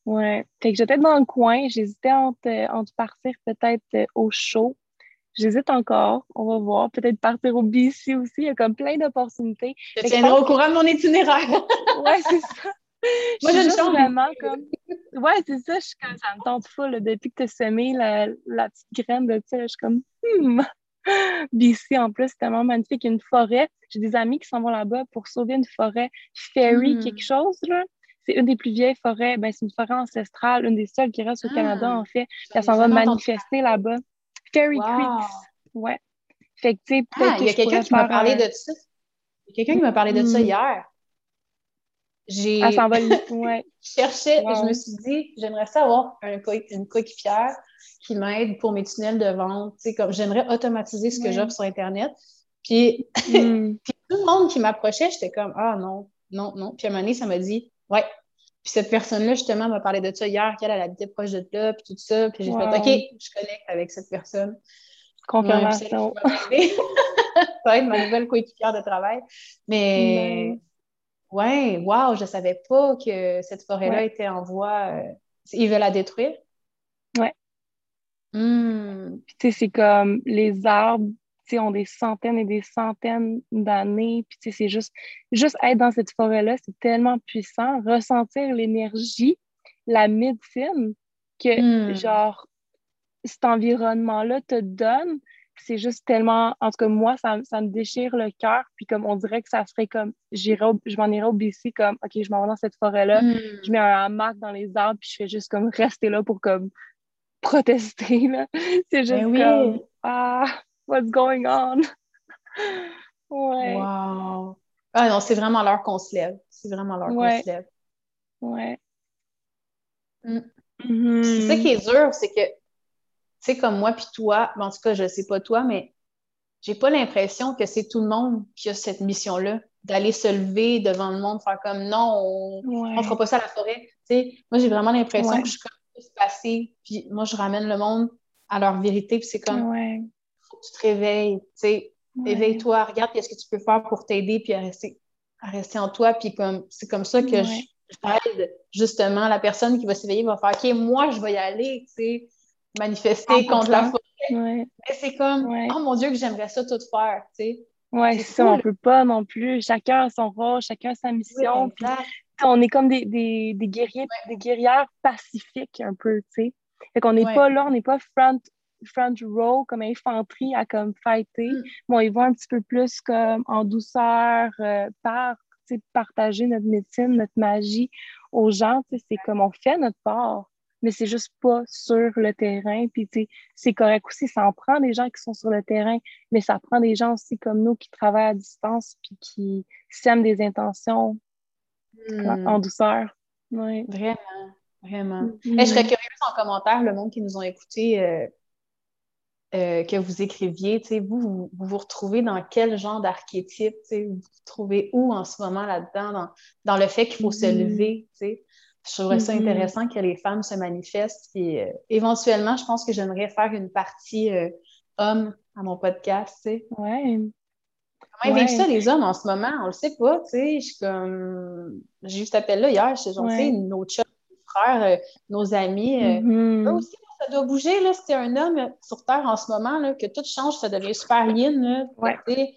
Ouais. Fait que j'étais dans le coin. J'hésitais entre, entre partir peut-être euh, au show. J'hésite encore. On va voir. Peut-être partir au BC aussi. Il y a comme plein d'opportunités. Je tiendrai au courant de mon itinéraire. (laughs) ouais, c'est ça. (laughs) Moi, je suis vraiment comme. (laughs) Ouais, c'est ça. Je suis comme, ça me tente fou. Depuis que tu as semé la, la, petite graine de ça, je suis comme, hmm. BC, en plus, c'est tellement magnifique. Il y a une forêt. J'ai des amis qui s'en vont là-bas pour sauver une forêt fairy, hmm. quelque chose, là c'est une des plus vieilles forêts. Ben, c'est une forêt ancestrale, une des seules qui reste au Canada, ah! en fait. Elle s'en va manifester là-bas. Fairy Creeks. Ouais. Fait que, tu sais, ah, il y a quelqu'un qui m'a parlé de ça. Il y a quelqu'un qui m'a parlé de ça hmm. hier. J'ai. S'en va, (laughs) ouais. je cherchais, je me suis dit, j'aimerais ça avoir un une coéquipière qui m'aide pour mes tunnels de vente. Tu sais, comme j'aimerais automatiser ce que j'offre sur Internet. Puis, hmm. (laughs) puis tout le monde qui m'approchait, j'étais comme, ah non, non, non. Puis à un moment donné, ça m'a dit, Ouais. Puis cette personne-là, justement, m'a parlé de ça hier, qu'elle habitait proche de là, puis tout ça. Puis j'ai fait, OK, je connecte avec cette personne. Confirmation. Ouais, (laughs) ça va être ma nouvelle coéquipière de travail. Mais, ouais, wow, je savais pas que cette forêt-là était en voie. Euh, ils veulent la détruire? Ouais. Hmm. Puis, tu sais, c'est comme les arbres ont des centaines et des centaines d'années. Puis c'est juste, juste être dans cette forêt-là, c'est tellement puissant. Ressentir l'énergie, la médecine que, hmm. genre, cet environnement-là te donne, c'est juste tellement, en tout cas, moi, ça, ça me déchire le cœur. Puis comme on dirait que ça serait comme, j'irai je m'en irais au BC comme, OK, je m'en vais dans cette forêt-là, hmm. je mets un hamac dans les arbres, puis je fais juste comme rester là pour comme protester. (laughs) C'est juste ben comme, ah, what's going on? (laughs) ouais. Wow. Ah non, c'est vraiment l'heure qu'on se lève. C'est vraiment l'heure qu'on se lève. Ouais. Mm. Mm-hmm. C'est ça qui est dur, c'est que, tu sais, comme moi puis toi, en tout cas, je sais pas toi, mais j'ai pas l'impression que c'est tout le monde qui a cette mission-là, d'aller se lever devant le monde, faire comme non, on, ne fera pas ça à la forêt. Tu sais, moi, j'ai vraiment l'impression que je suis comme plus passée, puis moi, je ramène le monde à leur vérité, puis c'est comme, tu te réveilles, tu sais, éveille-toi, regarde qu'est-ce que tu peux faire pour t'aider puis à rester, à rester en toi. Puis comme, c'est comme ça que je, j'aide justement la personne qui va s'éveiller, va faire OK, moi, je vais y aller, tu sais, manifester contre la forêt. Mais c'est comme, oh mon Dieu, que j'aimerais ça tout faire, tu sais. Oui, c'est ça, on peut pas non plus. Chacun a son rôle, chacun a sa mission. on est comme des, des, des guerriers, des guerrières pacifiques un peu, tu sais. Fait qu'on n'est pas là, on n'est pas front front row comme infanterie à comme fighter. Mm. Bon, ils vont un petit peu plus comme en douceur euh, par partager notre médecine, notre magie aux gens. C'est comme on fait notre part, mais c'est juste pas sur le terrain. Puis c'est correct aussi, ça en prend des gens qui sont sur le terrain, mais ça prend des gens aussi comme nous qui travaillent à distance puis qui sèment des intentions mm. en douceur. Vraiment, vraiment. Mm-hmm. je serais curieuse en commentaire, le monde qui nous ont écoutés. Euh, euh, que vous écriviez, vous, vous, vous retrouvez dans quel genre d'archétype? Vous vous trouvez où en ce moment là-dedans, dans, dans, le fait qu'il faut se mm-hmm. lever? Je trouverais ça mm-hmm. intéressant que les femmes se manifestent. Puis, euh, éventuellement, je pense que j'aimerais faire une partie euh, homme à mon podcast. Ouais. Comment ils vivent ça, les hommes, en ce moment? On le sait pas. Je suis comme. J'ai eu cet appel-là hier. Je sais, ouais. nos chums, nos frères, nos amis. Mm-hmm. Eux aussi, ça doit bouger, là, si un homme sur Terre en ce moment, là, que tout change, ça devient super yin, là. Ouais. ouais.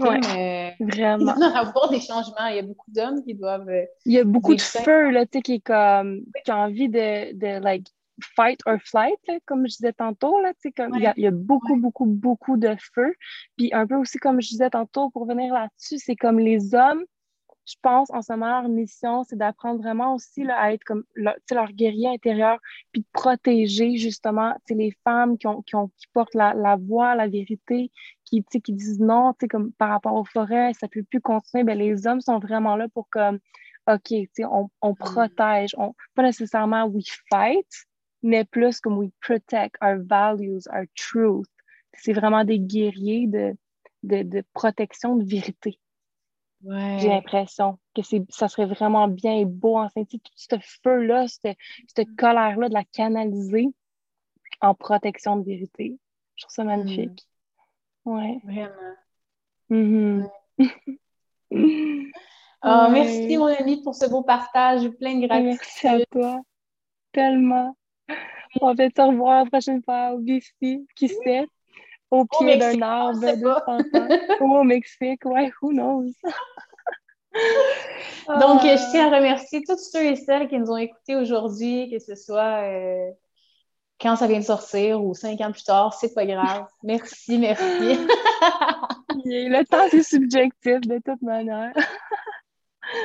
Euh, Vraiment. Il doit avoir des changements. Il y a beaucoup d'hommes qui doivent. Euh, il y a beaucoup de feu, là, tu sais, qui est comme, qui a envie de, de, like, fight or flight, là, comme je disais tantôt, là, il, y a, il y a beaucoup, beaucoup, beaucoup de feu. Puis un peu aussi, comme je disais tantôt, pour venir là-dessus, c'est comme les hommes, je pense, en ce moment, leur mission, c'est d'apprendre vraiment aussi là, à être comme leur, leur guerrier intérieur, puis de protéger justement les femmes qui, ont, qui, ont, qui portent la, la voix, la vérité, qui, qui disent non, comme par rapport aux forêts, ça ne peut plus continuer. Bien, les hommes sont vraiment là pour comme, OK, on, on mm. protège, on, pas nécessairement we fight, mais plus comme we protect our values, our truth. C'est vraiment des guerriers de, de, de protection de vérité. J'ai l'impression que ça serait vraiment bien et beau en tout ce feu-là, cette, cette colère-là, de la canaliser en protection de vérité. Je trouve ça magnifique. Mm. Ouais. Vraiment. Mm-hmm. oh, (laughs) Merci, mon ami, pour ce beau partage. Plein de gratitude. Merci à toi. Tellement. On va te revoir la prochaine fois au BC, qui sait, au pied d'un arbre de (laughs) Au Mexique, ouais, who knows? (laughs) Donc, je tiens à remercier tous ceux et celles qui nous ont écoutés aujourd'hui, que ce soit euh, quand ça vient de sortir ou cinq ans plus tard, c'est pas grave. Merci, merci. (laughs) Le temps, c'est subjectif de toute manière.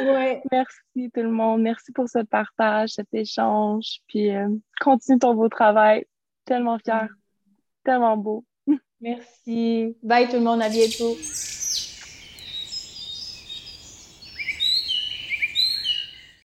Ouais. Merci tout le monde. Merci pour ce partage, cet échange. Puis euh, continue ton beau travail. Tellement fier. Tellement beau. Merci. Bye tout le monde. À bientôt.